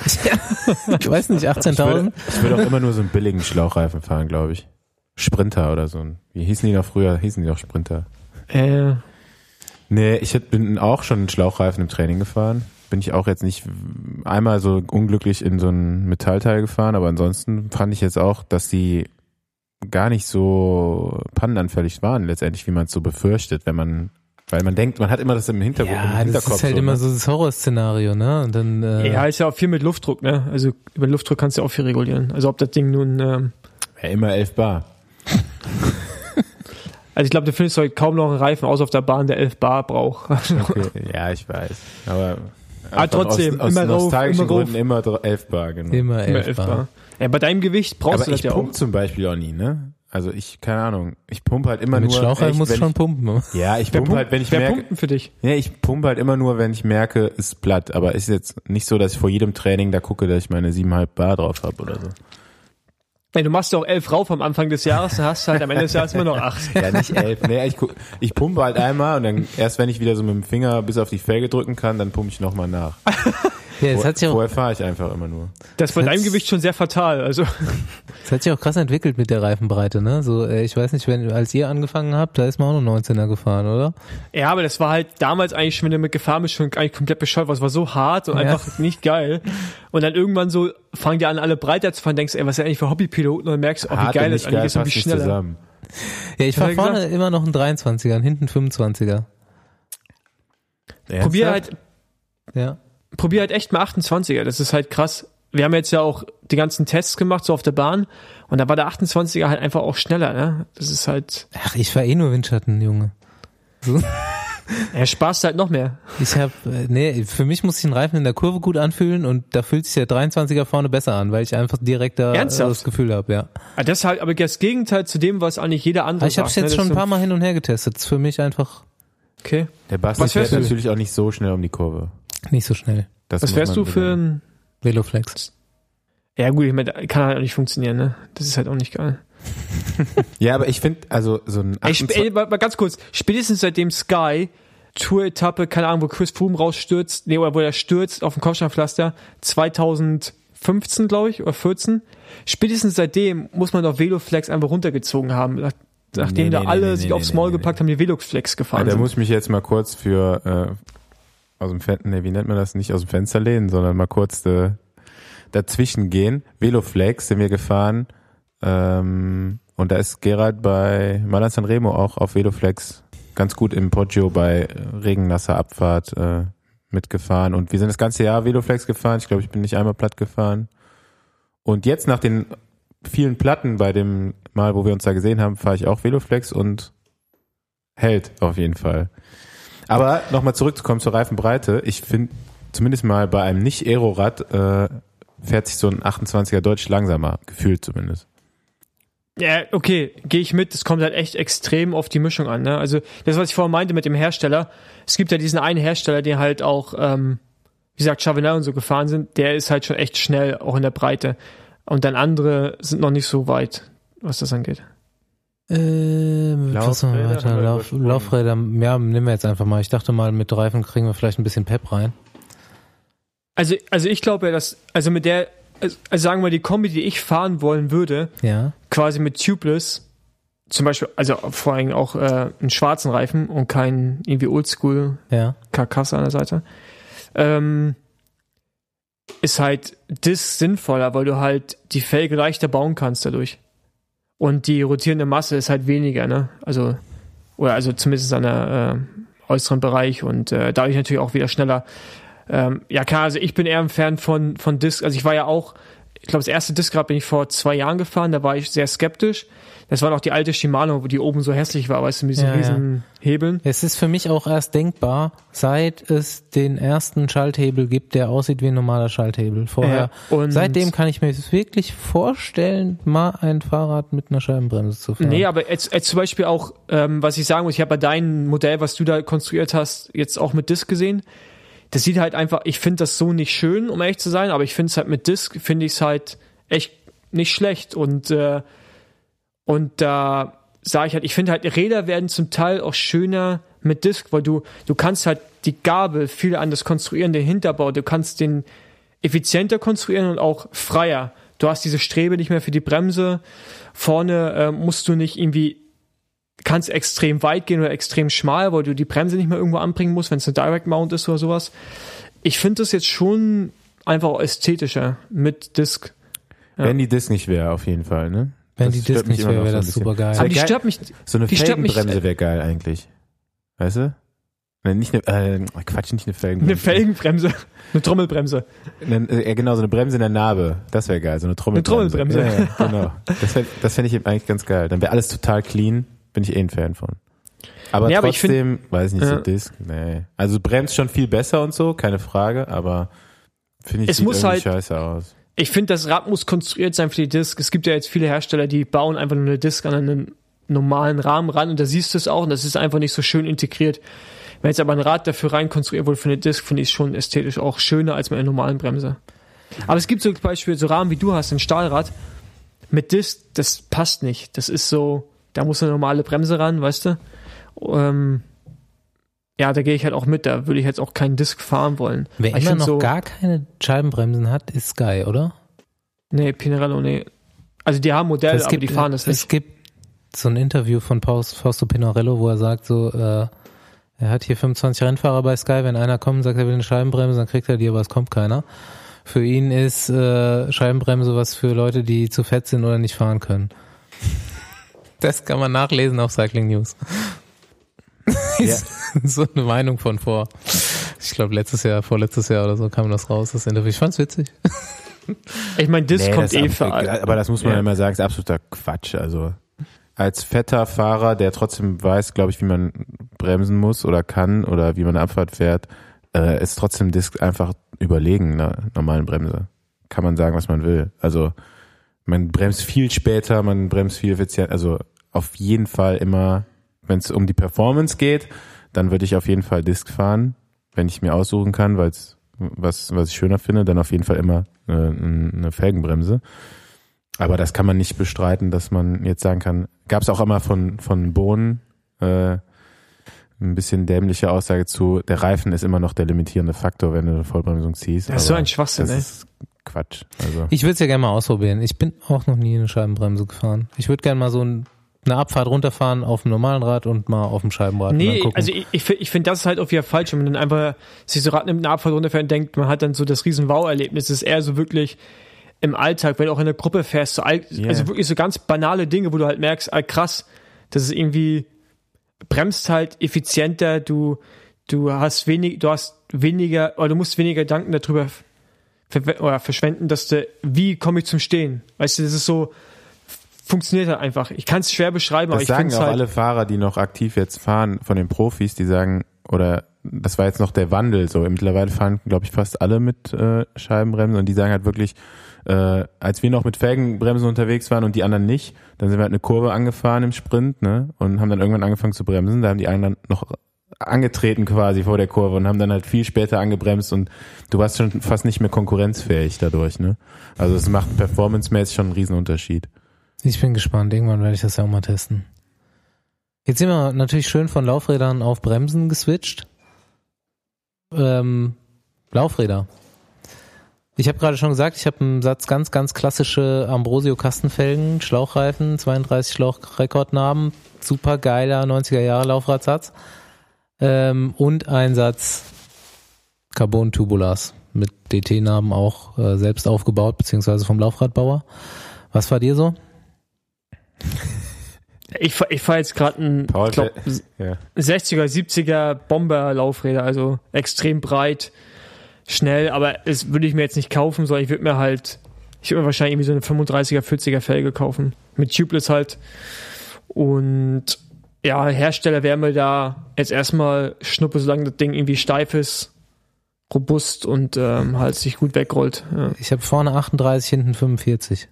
Ich weiß nicht, Ich 18.000. würde, ich würde auch immer nur so einen billigen Schlauchreifen fahren, glaube ich. Sprinter oder so. ein- Wie hießen die noch früher? Hießen die noch Sprinter? Äh, Nee, ich bin auch schon einen Schlauchreifen im Training gefahren. Bin ich auch jetzt nicht einmal so unglücklich in so ein Metallteil gefahren, aber ansonsten fand ich jetzt auch, dass die gar nicht so pannenanfällig waren, letztendlich, wie man es so befürchtet, wenn man, weil man denkt, man hat immer das im Hintergrund, im Ja, das Hinterkopf. ist halt so, immer ne? so das Horrorszenario, ne? Und dann, äh, ja, ist ja auch viel mit Luftdruck, ne? Also über Luftdruck kannst du auch viel regulieren. Also ob das Ding nun, ähm, Ja, immer 11 Bar. also ich glaube, du findest heute kaum noch einen Reifen, außer auf der Bahn, der 11 Bar braucht. Okay. ja, ich weiß. Aber, Ah, trotzdem, aus, aus immer rauf, nostalgischen immer rauf. Gründen immer dr- 11 Bar, genau. immer Immer 11 11 Bar. Bar. Ja, bei deinem Gewicht brauchst Aber du das ich ja auch. pump zum Beispiel auch nie, ne? Also ich, keine Ahnung, ich pumpe halt immer Mit nur. Musst du wenn schon ich, pumpen. Ja, ich pumpe halt, wenn ich wer merke, für dich? ja, ich pumpe halt immer nur, wenn ich merke, ist platt. Aber ist jetzt nicht so, dass ich vor jedem Training da gucke, dass ich meine 7,5 Bar drauf habe oder so. Ja, du machst ja auch 11 rauf am Anfang des Jahres, dann hast du halt am Ende des Jahres immer noch 8. Ja, nicht 11. nee, ich, guck, ich pumpe halt einmal und dann erst wenn ich wieder so mit dem Finger bis auf die Felge drücken kann, dann pumpe ich nochmal nach. Ja, es hat sich auch, Vorher fahre ich einfach immer nur. Das Das- deinem Gewicht schon sehr fatal. Also es hat sich auch krass entwickelt mit der Reifenbreite, ne? So, äh, ich weiß nicht, wenn, als ihr angefangen habt, da ist man auch nur 19er gefahren, oder? Ja, aber das war halt damals eigentlich schon, wenn du mit gefahren bist, schon eigentlich komplett bescheuert. weil Es war so hart und Ja. einfach nicht geil. Und dann irgendwann so fangen die an, alle breiter zu fahren, denkst, ey, was ist denn eigentlich für Hobbypiloten? Und dann merkst du, oh, wie Hart geil das nicht eigentlich geil ist und wie schneller. zusammen. Ja, ich Was fahr hat er vorne immer noch einen 23er, und hinten 25er. Probier Ernsthaft? halt, Ja. Probier halt echt mal 28er. Das ist halt krass. Wir haben jetzt ja auch die ganzen Tests gemacht, so auf der Bahn. Und da war der 28er halt einfach auch schneller, ne? Das ist halt, Ach, ich fahr eh nur Windschatten, Junge. So. er spaßt halt noch mehr. Ich hab, äh, nee, für mich muss ich den Reifen in der Kurve gut anfühlen und da fühlt sich der 23er vorne besser an, weil ich einfach direkt da äh, Ernsthaft? das Gefühl habe, ja. Ah, Das ist halt aber das Gegenteil zu dem, was eigentlich jeder andere Aber ich habe es sagt, jetzt ne? schon ein paar Mal hin und her getestet. Das ist für mich einfach Okay. Der Basti fährt natürlich auch nicht so schnell um die Kurve. Nicht so schnell. Das Was man du für ein Veloflex. Ja gut, ich meine, kann halt auch nicht funktionieren, ne? Das ist halt auch nicht geil. Ja, aber ich finde, also so ein Ey, sp- 28 ey, mal, mal ganz kurz, spätestens seitdem Sky Tour-Etappe, keine Ahnung, wo Chris Froome rausstürzt, nee, oder wo er stürzt auf dem Kopfsteinpflaster, 2015, glaube ich, oder 14, spätestens seitdem muss man doch Veloflex einfach runtergezogen haben. Nach, nachdem Nee, da nee, alle nee, sich nee, aufs Maul nee, gepackt haben, die Veloflex gefahren da sind. muss ich mich jetzt mal kurz für äh, aus dem Fenster, nee, wie nennt man das? Nicht aus dem Fenster lehnen, sondern mal kurz äh, dazwischen gehen. Veloflex sind wir gefahren ähm, und da ist Gerald bei Malan Sanremo auch auf Veloflex ganz gut im Poggio bei regennasser Abfahrt äh, mitgefahren und wir sind das ganze Jahr Veloflex gefahren. Ich glaube, ich bin nicht einmal platt gefahren. Und jetzt nach den vielen Platten bei dem Mal, wo wir uns da gesehen haben, fahre ich auch Veloflex und hält auf jeden Fall. Aber nochmal zurückzukommen zur Reifenbreite. Ich finde, zumindest mal bei einem Nicht-Aero-Rad äh, fährt sich so ein 28er deutlich langsamer, gefühlt zumindest. Ja, okay, gehe ich mit. Das kommt halt echt extrem auf die Mischung an. Ne? Also das, was ich vorhin meinte mit dem Hersteller. Es gibt ja diesen einen Hersteller, der halt auch, ähm, wie gesagt, Chavanel und so gefahren sind. Der ist halt schon echt schnell, auch in der Breite. Und dann andere sind noch nicht so weit, was das angeht. Ähm, was machen wir Laufräder weiter? Lauf. Laufräder, ja, nehmen wir jetzt einfach mal. Ich dachte mal, mit Reifen kriegen wir vielleicht ein bisschen Pep rein. Also, also ich glaube ja, dass, also mit der, also also sagen wir die Kombi, die ich fahren wollen würde, Ja. quasi mit Tubeless, zum Beispiel, also vor allem auch äh, einen schwarzen Reifen und keinen irgendwie Oldschool Ja. Karkasse an der Seite, ähm, ist halt das sinnvoller, weil du halt die Felge leichter bauen kannst dadurch. Und die rotierende Masse ist halt weniger, ne? Also, oder also zumindest an der äh, äußeren Bereich und äh, dadurch natürlich auch wieder schneller. Ähm, ja klar, also ich bin eher ein Fan von, von Disc. Also ich war ja auch, ich glaube, das erste Discrad bin ich vor zwei Jahren gefahren, da war ich sehr skeptisch. Das war noch die alte Shimano, wo die oben so hässlich war, weißt du, mit diesen Ja, ja. riesen Hebeln. Es ist für mich auch erst denkbar, seit es den ersten Schalthebel gibt, der aussieht wie ein normaler Schalthebel. Vorher, Ja, und- seitdem kann ich mir wirklich vorstellen, mal ein Fahrrad mit einer Scheibenbremse zu fahren. Nee, aber jetzt, jetzt zum Beispiel auch, ähm, was ich sagen muss, ich habe bei deinem Modell, was du da konstruiert hast, jetzt auch mit Disc gesehen. Das sieht halt einfach, ich finde das so nicht schön, um ehrlich zu sein, aber ich finde es halt mit Disc, finde ich es halt echt nicht schlecht. Und, äh, und da sage ich halt, ich finde halt, Räder werden zum Teil auch schöner mit Disc, weil du, du kannst halt die Gabel viel anders konstruieren, den Hinterbau, du kannst den effizienter konstruieren und auch freier. Du hast diese Strebe nicht mehr für die Bremse. Vorne äh, musst du nicht irgendwie, kannst extrem weit gehen oder extrem schmal, weil du die Bremse nicht mehr irgendwo anbringen musst, wenn es eine Direct Mount ist oder sowas. Ich finde das jetzt schon einfach ästhetischer mit Disc. Ja. Wenn die Disc nicht wäre, auf jeden Fall, ne? Wenn Das die stört Disc mich nicht wäre, wäre das super geil. Aber die geil- stört mich, So eine mich- Felgenbremse wäre geil eigentlich. Weißt du? Nicht eine, äh, Quatsch, nicht eine Felgenbremse. eine Felgenbremse, eine Trommelbremse. Ne, äh, ja, genau, so eine Bremse in der Narbe. Das wäre geil, so eine Trommelbremse. Trommelbremse. Ja, ja, genau. Das fände das fänd ich eigentlich ganz geil. Dann wäre alles total clean. Bin ich eh ein Fan von. Aber Ja, aber ich trotzdem, weiß ich nicht, so Ja. Disc, nee. Also bremst schon viel besser und so, keine Frage, aber finde ich Es sieht muss irgendwie halt- scheiße aus. Ich finde, das Rad muss konstruiert sein für die Disc. Es gibt ja jetzt viele Hersteller, die bauen einfach nur eine Disc an einen normalen Rahmen ran und da siehst du es auch und das ist einfach nicht so schön integriert. Wenn jetzt aber ein Rad dafür rein konstruiert wurde für eine Disc, finde ich es schon ästhetisch auch schöner als mit einer normalen Bremse. Aber es gibt zum Beispiel so Rahmen wie du hast, ein Stahlrad mit Disc, das passt nicht. Das ist so, da muss eine normale Bremse ran, weißt du? Ähm, ja, da gehe ich halt auch mit, da würde ich jetzt auch keinen Disc fahren wollen. Wer immer noch so, gar keine Scheibenbremsen hat, ist Sky, oder? Nee, Pinarello, nee. Also die haben Modelle, es aber die fahren das Es nicht. gibt so ein Interview von Faust- Fausto Pinarello, wo er sagt so, äh, er hat hier 25 Rennfahrer bei Sky, wenn einer kommt und sagt, er will eine Scheibenbremse, dann kriegt er die, aber es kommt keiner. Für ihn ist äh, Scheibenbremse was für Leute, die zu fett sind oder nicht fahren können. Das kann man nachlesen auf Cycling News. Ja. so eine Meinung von vor, ich glaube letztes Jahr, vorletztes Jahr oder so kam das raus, das Interview. Ich fand's witzig. Ich meine, das Nee, kommt das eh für alle. Aber das muss man Ja. immer sagen, ist absoluter Quatsch. Also als fetter Fahrer, der trotzdem weiß, glaube ich, wie man bremsen muss oder kann oder wie man eine Abfahrt fährt, äh, ist trotzdem Disc einfach überlegen einer normalen Bremse. Kann man sagen, was man will. Also man bremst viel später, man bremst viel effizient. Also auf jeden Fall immer, wenn es um die Performance geht, dann würde ich auf jeden Fall Disc fahren, wenn ich mir aussuchen kann, weil es was, was ich schöner finde, dann auf jeden Fall immer äh, eine Felgenbremse. Aber das kann man nicht bestreiten, dass man jetzt sagen kann, gab es auch immer von, von Bohnen äh, ein bisschen dämliche Aussage zu, der Reifen ist immer noch der limitierende Faktor, wenn du eine Vollbremsung ziehst. Das ist so ein Schwachsinn, das ey. ist Quatsch. Also Ich würde es ja gerne mal ausprobieren. Ich bin auch noch nie eine Scheibenbremse gefahren. Ich würde gerne mal so ein, eine Abfahrt runterfahren auf dem normalen Rad und mal auf dem Scheibenrad. Nee, also ich, ich, ich finde das ist halt auch wieder falsch, wenn man dann einfach sich so Rad nimmt, eine Abfahrt runterfährt und denkt, man hat dann so das riesen Wow-Erlebnis. Das ist eher so wirklich im Alltag, wenn du auch in der Gruppe fährst, so, all- Ja. also wirklich so ganz banale Dinge, wo du halt merkst, ah, krass, das ist irgendwie, bremst halt effizienter, du, du hast wenig, du hast weniger, oder du musst weniger Gedanken darüber ver verschwenden, dass du, wie komme ich zum Stehen? Weißt du, das ist so, funktioniert halt einfach. Ich kann es schwer beschreiben, aber das ich sagen auch halt. alle Fahrer, die noch aktiv jetzt fahren, von den Profis, die sagen, oder das war jetzt noch der Wandel so. Mittlerweile fahren, glaube ich, fast alle mit äh, Scheibenbremsen und die sagen halt wirklich, äh, als wir noch mit Felgenbremsen unterwegs waren und die anderen nicht, dann sind wir halt eine Kurve angefahren im Sprint, ne? Und haben dann irgendwann angefangen zu bremsen. Da haben die anderen noch angetreten quasi vor der Kurve und haben dann halt viel später angebremst und du warst schon fast nicht mehr konkurrenzfähig dadurch, ne? Also es macht performancemäßig schon einen Riesenunterschied. Ich bin gespannt. Irgendwann werde ich das ja auch mal testen. Jetzt sind wir natürlich schön von Laufrädern auf Bremsen geswitcht. Ähm, Laufräder. Ich habe gerade schon gesagt, ich habe einen Satz ganz, ganz klassische Ambrosio Kastenfelgen, Schlauchreifen, 32 Schlauchrekordnamen, super geiler 90er Jahre Laufradsatz ähm, und ein Satz Carbon Tubulas mit DT-Namen auch äh, selbst aufgebaut beziehungsweise vom Laufradbauer. Was war dir so? Ich, fahr- ich fahre jetzt gerade ein Paul, glaub, ja. 60er, 70er Bomber-Laufräder, also extrem breit, schnell, aber es würde ich mir jetzt nicht kaufen, sondern ich würde mir halt, ich würde mir wahrscheinlich irgendwie so eine 35er, 40er Felge kaufen. Mit Tubeless halt. Und ja, Hersteller wäre mir da jetzt erstmal Schnuppe, solange das Ding irgendwie steif ist, robust und ähm, halt sich gut wegrollt. Ja. Ich habe vorne 38, hinten 45.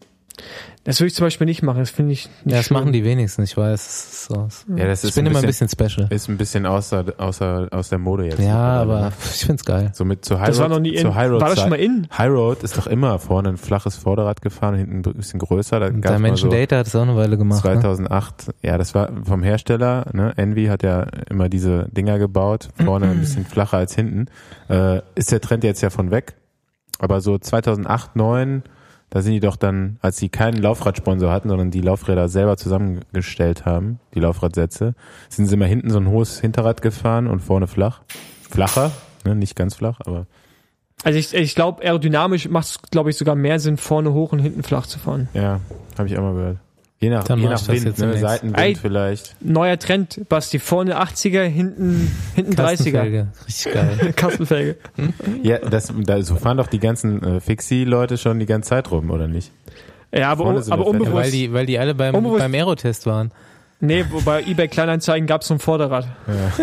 Das würde ich zum Beispiel nicht machen, das finde ich nicht Ja, das schön. machen die wenigsten. Ich weiß. Das ist so. ja, das Ich ist bin ein immer ein bisschen, special. ist ein bisschen außer, außer, aus der Mode jetzt. Ja, mittlerweile, aber ne? ich find's geil. So mit zu High Das war noch nie in. zu High Road War das schon mal in? High Road ist doch immer vorne ein flaches Vorderrad gefahren und hinten ein bisschen größer. Da gab's mal Dimension so Data hat es auch eine Weile gemacht. Ne? 2008, ja, das war vom Hersteller, ne? Envy hat ja immer diese Dinger gebaut, vorne ein bisschen flacher als hinten. Äh, ist der Trend jetzt ja von weg. Aber so 2008, 2009, da sind die doch dann, als sie keinen Laufradsponsor hatten, sondern die Laufräder selber zusammengestellt haben, die Laufradsätze, sind sie immer hinten so ein hohes Hinterrad gefahren und vorne flach. Flacher, ne? nicht ganz flach, aber Also ich, ich glaube, aerodynamisch macht es, glaube ich, sogar mehr Sinn, vorne hoch und hinten flach zu fahren. ja, habe ich auch mal gehört. Je nach, Dann je nach Wind, ne? Seitenwind Ey. vielleicht. Neuer Trend, Basti, vorne 80er, hinten, hinten 30er. Kastenfelge. Richtig geil. Kastenfelge. Ja, das, da, so fahren doch die ganzen äh, Fixie-Leute schon die ganze Zeit rum, oder nicht? Ja, aber, sind aber fett. Ja, unbewusst. weil die, weil die alle beim, Unbewusst- beim Aerotest waren. nee, bei eBay Kleinanzeigen gab es so ein Vorderrad.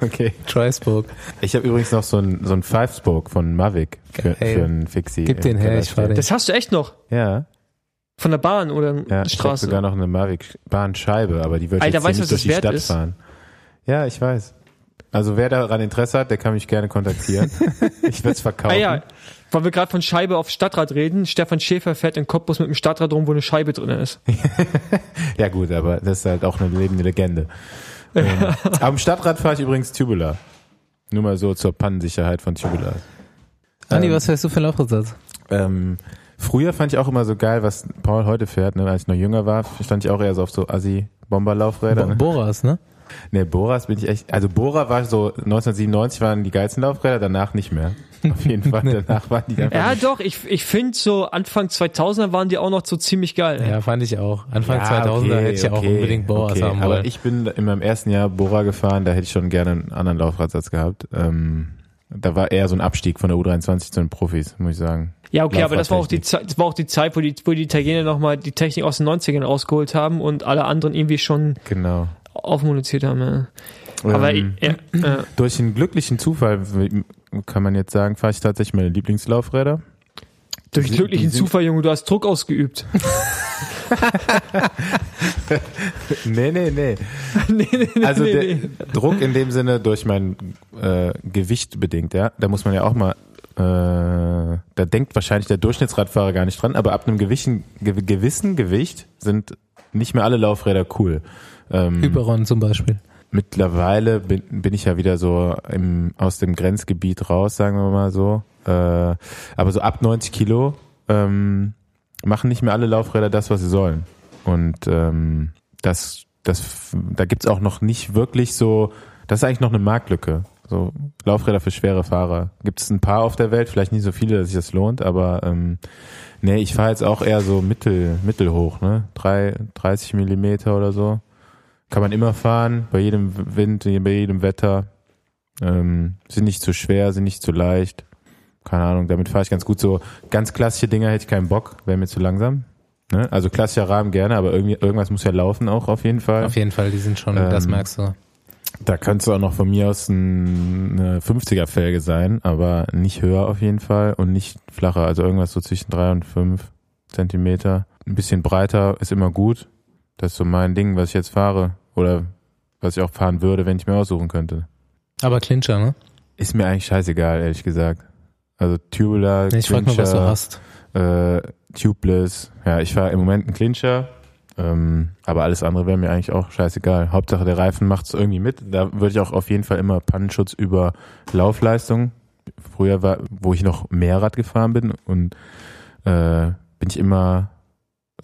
Okay. Tri-Spoke. Ich habe übrigens noch so ein, so ein Five-Spoke von Mavic für, für einen Fixie. Gib den im her, ich fahr stehen. den. Das hast du echt noch? Ja, Von der Bahn oder ja ich habe Straße? sogar noch eine Mavic-Bahnscheibe, aber die wird Alter, jetzt weißt nicht durch die Stadt ist? fahren. Ja, ich weiß. Also wer daran Interesse hat, der kann mich gerne kontaktieren. ich werde es verkaufen. ah ja, weil wir gerade von Scheibe auf Stadtrad reden. Stefan Schäfer fährt in Cottbus mit einem Stadtrad rum, wo eine Scheibe drin ist. Ja gut, aber das ist halt auch eine lebende Legende. ähm, am Stadtrad fahre ich übrigens Tubular. Nur mal so zur Pannensicherheit von Tubular. Andi, Ähm, was fährst du für einen Laufradsatz? Ähm, früher fand ich auch immer so geil, was Paul heute fährt, ne? als ich noch jünger war, stand ich auch eher so auf so Assi-Bomberlaufräder. Bo Ne? Boras, ne? Ne, Boras bin ich echt, also Bora war so, 1997 waren die geilsten Laufräder, danach nicht mehr. Auf jeden Fall, danach waren die einfach Ja, doch, ich, ich finde so Anfang 2000er waren die auch noch so ziemlich geil. Ja, fand ich auch. Anfang Ja, 2000er okay, hätte ich auch okay, unbedingt Boras okay. haben Aber wollen. ich bin in meinem ersten Jahr Bora gefahren, da hätte ich schon gerne einen anderen Laufradsatz gehabt. Ähm, da war eher so ein Abstieg von der U23 zu den Profis, muss ich sagen. Ja, okay, aber das war auch die. Zeit, das war auch die Zeit, wo die, wo die Italiener nochmal die Technik aus den 90ern rausgeholt haben und alle anderen irgendwie schon Genau. aufmuniziert haben. Ja. Aber Ähm, ja, äh, Durch einen glücklichen Zufall kann man jetzt sagen, fahre ich tatsächlich meine Lieblingslaufräder. durch die glücklichen Zufall, Junge, du hast Druck ausgeübt. Nee, nee, nee. nee, nee, nee, Also nee. Druck in dem Sinne durch mein äh, Gewicht bedingt, ja. Da muss man ja auch mal, da denkt wahrscheinlich der Durchschnittsradfahrer gar nicht dran, aber ab einem gewissen, ge gewissen Gewicht sind nicht mehr alle Laufräder cool. Ähm, Hyperon zum Beispiel. mittlerweile bin, bin ich ja wieder so im, aus dem Grenzgebiet raus, sagen wir mal so. Äh, aber so ab 90 Kilo ähm, machen nicht mehr alle Laufräder das, was sie sollen. Und ähm, das, das, da gibt's auch noch nicht wirklich so, das ist eigentlich noch eine Marktlücke. So Laufräder für schwere Fahrer. Gibt es ein paar auf der Welt, vielleicht nicht so viele, dass sich das lohnt, aber ähm, nee, ich fahre jetzt auch eher so mittel, mittelhoch, ne? Drei, 30 Millimeter oder so. Kann man immer fahren, bei jedem Wind, bei jedem Wetter. Ähm, sind nicht zu schwer, sind nicht zu leicht. Keine Ahnung, damit fahre ich ganz gut. So ganz klassische Dinger hätte ich keinen Bock, wäre mir zu langsam. Ne? Also klassischer Rahmen gerne, aber irgendwie, irgendwas muss ja laufen auch auf jeden Fall. Auf jeden Fall, die sind schon, Ähm, das merkst du. Da könnte es auch noch von mir aus ein, eine 50er Felge sein, aber nicht höher auf jeden Fall und nicht flacher. Also irgendwas so zwischen drei und fünf Zentimeter. Ein bisschen breiter ist immer gut. Das ist so mein Ding, was ich jetzt fahre. Oder was ich auch fahren würde, wenn ich mir aussuchen könnte. Aber Clincher, ne? Ist mir eigentlich scheißegal, ehrlich gesagt. Also Tubular, Ich frag nur, was du hast. äh, Tubeless. Ja, ich fahre im Moment einen Clincher. Ähm, aber alles andere wäre mir eigentlich auch scheißegal. Hauptsache der Reifen macht es irgendwie mit. Da würde ich auch auf jeden Fall immer Pannenschutz über Laufleistung. Früher war, wo ich noch mehr Rad gefahren bin und äh, bin ich immer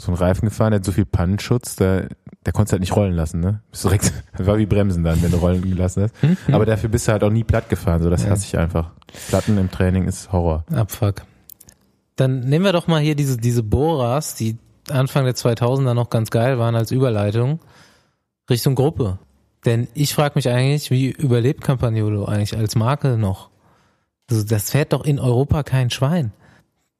so einen Reifen gefahren, der hat so viel Pannenschutz, der, der konntest halt nicht rollen lassen, ne? Bist direkt, das war wie Bremsen dann, wenn du rollen gelassen hast. Hm? Aber dafür bist du halt auch nie platt gefahren, so das Ja. hasse ich einfach. Platten im Training ist Horror. Abfuck. Dann nehmen wir doch mal hier diese, diese Boras, die Anfang der 2000er noch ganz geil waren als Überleitung Richtung Gruppe. Denn ich frage mich eigentlich, wie überlebt Campagnolo eigentlich als Marke noch? Also das fährt doch in Europa kein Schwein.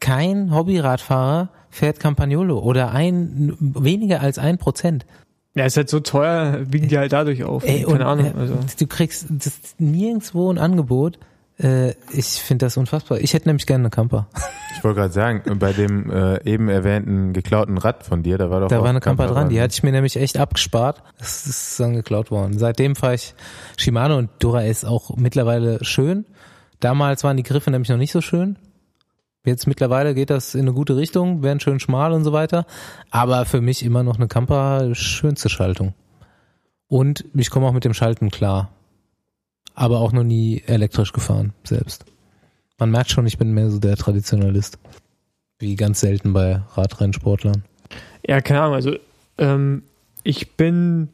Kein Hobbyradfahrer fährt Campagnolo oder ein weniger als ein Prozent. Ja, ist halt so teuer, wiegen die halt dadurch auf. Ey, Keine und, Ahnung. äh, Also. Du kriegst das nirgendwo ein Angebot. Äh, ich finde das unfassbar. Ich hätte nämlich gerne eine Camper. Ich wollte gerade sagen, bei dem äh, eben erwähnten geklauten Rad von dir, da war doch Da auch war eine Camper dran, die hatte ich mir nämlich echt abgespart. Das ist dann geklaut worden. Seitdem fahre ich Shimano und Dura ist auch mittlerweile schön. Damals waren die Griffe nämlich noch nicht so schön. Jetzt mittlerweile geht das in eine gute Richtung, werden schön schmal und so weiter. Aber für mich immer noch eine Camper schönste Schaltung. Und ich komme auch mit dem Schalten klar. Aber auch noch nie elektrisch gefahren, selbst. Man merkt schon, ich bin mehr so der Traditionalist. Wie ganz selten bei Radrennsportlern. Ja, keine Ahnung, also ähm, ich bin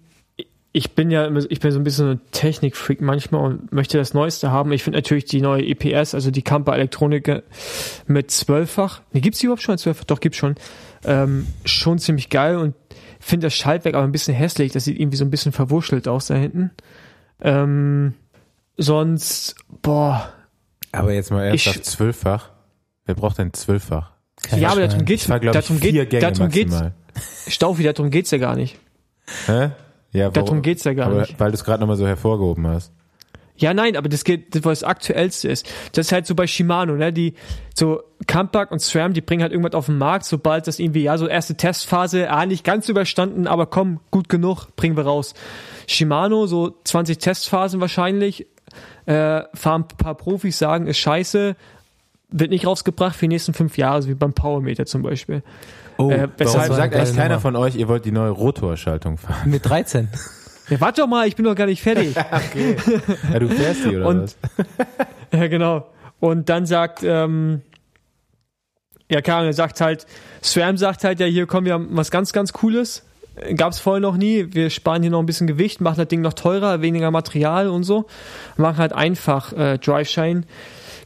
ich bin ja ich bin so ein bisschen ein Technikfreak manchmal und möchte das Neueste haben. Ich finde natürlich die neue EPS, also die Camper Elektronik mit zwölffach, ne, gibt's die überhaupt schon zwölffach? Doch, gibt's schon. Ähm, schon ziemlich geil und finde das Schaltwerk aber ein bisschen hässlich. Das sieht irgendwie so ein bisschen verwuschelt aus da hinten. Ähm, sonst, boah, Aber jetzt mal ernsthaft, Ich- zwölffach. Wer braucht denn zwölffach? Kein ja, aber darum geht's, glaube ich, darum geht, darum geht's. Staufi, darum geht's ja gar nicht. Hä? Ja, Darum warum- geht's ja gar aber nicht. Weil du es gerade nochmal so hervorgehoben hast. Ja, nein, aber das geht, das was das aktuellste ist. Das ist halt so bei Shimano, ne, die, so Campac und SRAM, die bringen halt irgendwas auf den Markt, sobald das irgendwie, ja, so erste Testphase, ah, nicht ganz überstanden, aber komm, gut genug, bringen wir raus. Shimano, so 20 Testphasen wahrscheinlich, äh, fahren ein paar Profis, sagen, ist scheiße, wird nicht rausgebracht für die nächsten fünf Jahre, so wie beim Powermeter zum Beispiel. Oh, Äh, warum weshalb- sagt eigentlich keiner Nummer. von euch, ihr wollt die neue Rotorschaltung fahren? Mit 13. Ja, warte doch mal, ich bin doch gar nicht fertig. Ja, du fährst die oder Und- was? Ja, genau. Und dann sagt, ähm, ja, er sagt halt, SRAM sagt halt, ja, hier kommen wir haben was ganz, ganz Cooles. Gab's vorher noch nie. Wir sparen hier noch ein bisschen Gewicht, machen das Ding noch teurer, weniger Material und so. Machen halt einfach äh, Drive-Shine.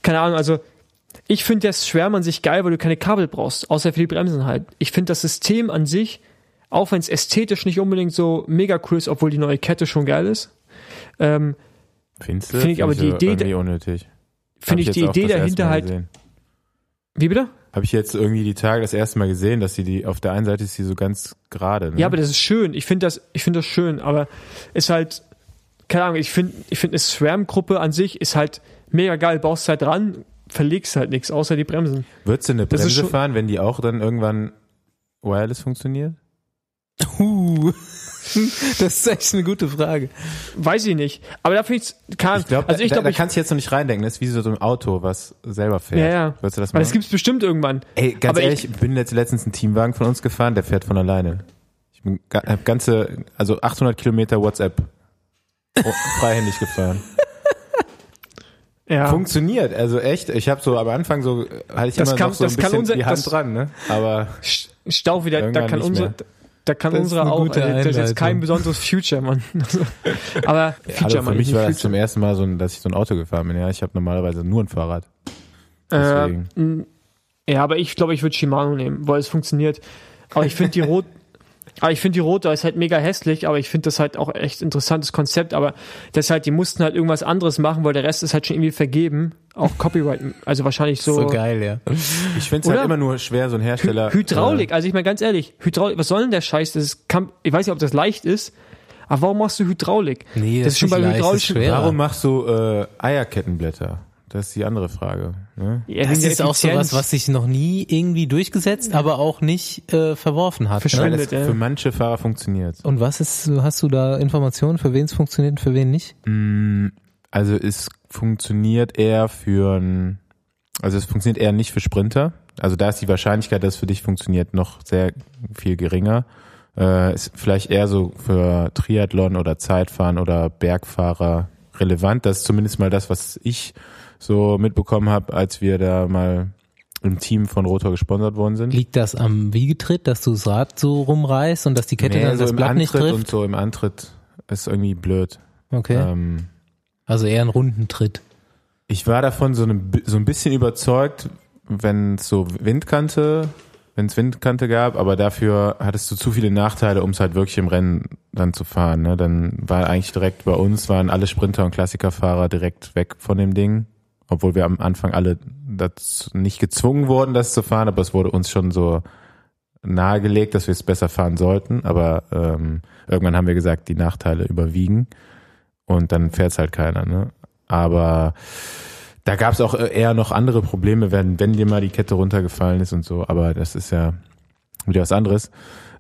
Keine Ahnung, also ich finde das SRAM an sich geil, weil du keine Kabel brauchst, außer für die Bremsen halt. Ich finde das System an sich, auch wenn es ästhetisch nicht unbedingt so mega cool ist, obwohl die neue Kette schon geil ist, ähm? Finde ich aber die Idee- finde ich die Idee dahinter halt. Wie bitte? Habe ich jetzt irgendwie die Tage das erste Mal gesehen, dass sie die, auf der einen Seite ist sie so ganz gerade. Ne? Ja, aber das ist schön. Ich finde das, ich finde das schön, aber ist halt, keine Ahnung, ich finde, ich finde eine SRAM-Gruppe an sich ist halt mega geil. Baust halt dran, verlegst halt nichts, außer die Bremsen. Würdest du eine Bremse fahren, wenn die auch dann irgendwann wireless funktioniert? Uh. Das ist echt eine gute Frage. Weiß ich nicht. Aber da finde ich, kann, Ich glaube, also ich da, glaube, da ich, kannst du jetzt noch nicht reindenken. Das ist wie so ein Auto, was selber fährt. Ja, ja. Würdest du das weil machen? das gibt's bestimmt irgendwann. Ey, ganz aber ehrlich, ich bin jetzt letztens einen Teamwagen von uns gefahren, der fährt von alleine. Ich bin hab ganze, also 800 Kilometer WhatsApp fre- freihändig gefahren. Ja. Funktioniert, also echt. Ich habe so am Anfang so hatte ich Das immer kann- noch so ein das kann bisschen unser- die Hand das- dran, ne? Aber Stau wieder, da kann unsere, mehr. Da kann Das ist unsere auch, also, das ist jetzt kein besonderes Future, Mann. Also, aber Feature, also für Mann, mich war das Future. zum ersten Mal so, dass ich so ein Auto gefahren bin. Ja, ich habe normalerweise nur ein Fahrrad. Äh, Deswegen. m, ja, aber ich glaube, ich würde Shimano nehmen, weil es funktioniert. Aber ich finde die rot, aber ich finde die rote ist halt mega hässlich, aber ich finde das halt auch echt interessantes Konzept. Aber das ist halt, die mussten halt irgendwas anderes machen, weil der Rest ist halt schon irgendwie vergeben. Auch Copyright, also wahrscheinlich so. So geil, ja. Ich finde es halt immer nur schwer, so ein Hersteller. Hy Hydraulik, also ich meine ganz ehrlich, Hydraulik, was soll denn der Scheiß? Das ist, kann, ich weiß nicht, ob das leicht ist, aber warum machst du Hydraulik? Nee, das ist schon nicht bei das hydraulischen. schwer. Warum machst du äh, Eierkettenblätter? Das ist die andere Frage. Ne? Ja, Das der ist auch so was, sich noch nie irgendwie durchgesetzt, aber auch nicht äh, verworfen hat. Ne? es ja. für manche Fahrer funktioniert. Und was ist, hast du da Informationen, für wen es funktioniert und für wen nicht? Mm, Also es funktioniert eher für ein, also es funktioniert eher nicht für Sprinter. Also da ist die Wahrscheinlichkeit, dass es für dich funktioniert, noch sehr viel geringer. Äh, ist vielleicht eher so für Triathlon oder Zeitfahren oder Bergfahrer relevant. Das ist zumindest mal das, was ich so mitbekommen habe, als wir da mal im Team von Rotor gesponsert worden sind. Liegt das am Wiegetritt, dass du das Rad so rumreißt und dass die Kette Nee, dann so das im Blatt nicht Antritt und trifft? so im Antritt ist irgendwie blöd. Okay. Ähm, Also eher ein Rundentritt. Ich war davon so, eine, so ein bisschen überzeugt, wenn es so Windkante, wenn es Windkante gab, aber dafür hattest du zu viele Nachteile, um es halt wirklich im Rennen dann zu fahren. Ne? Dann war eigentlich direkt bei uns, waren alle Sprinter und Klassikerfahrer direkt weg von dem Ding, obwohl wir am Anfang alle das nicht gezwungen wurden, das zu fahren, aber es wurde uns schon so nahegelegt, dass wir es besser fahren sollten. Aber ähm, irgendwann haben wir gesagt, die Nachteile überwiegen und dann fährt es halt keiner. Ne? Aber da gab es auch eher noch andere Probleme, wenn, wenn dir mal die Kette runtergefallen ist und so, aber das ist ja wieder was anderes.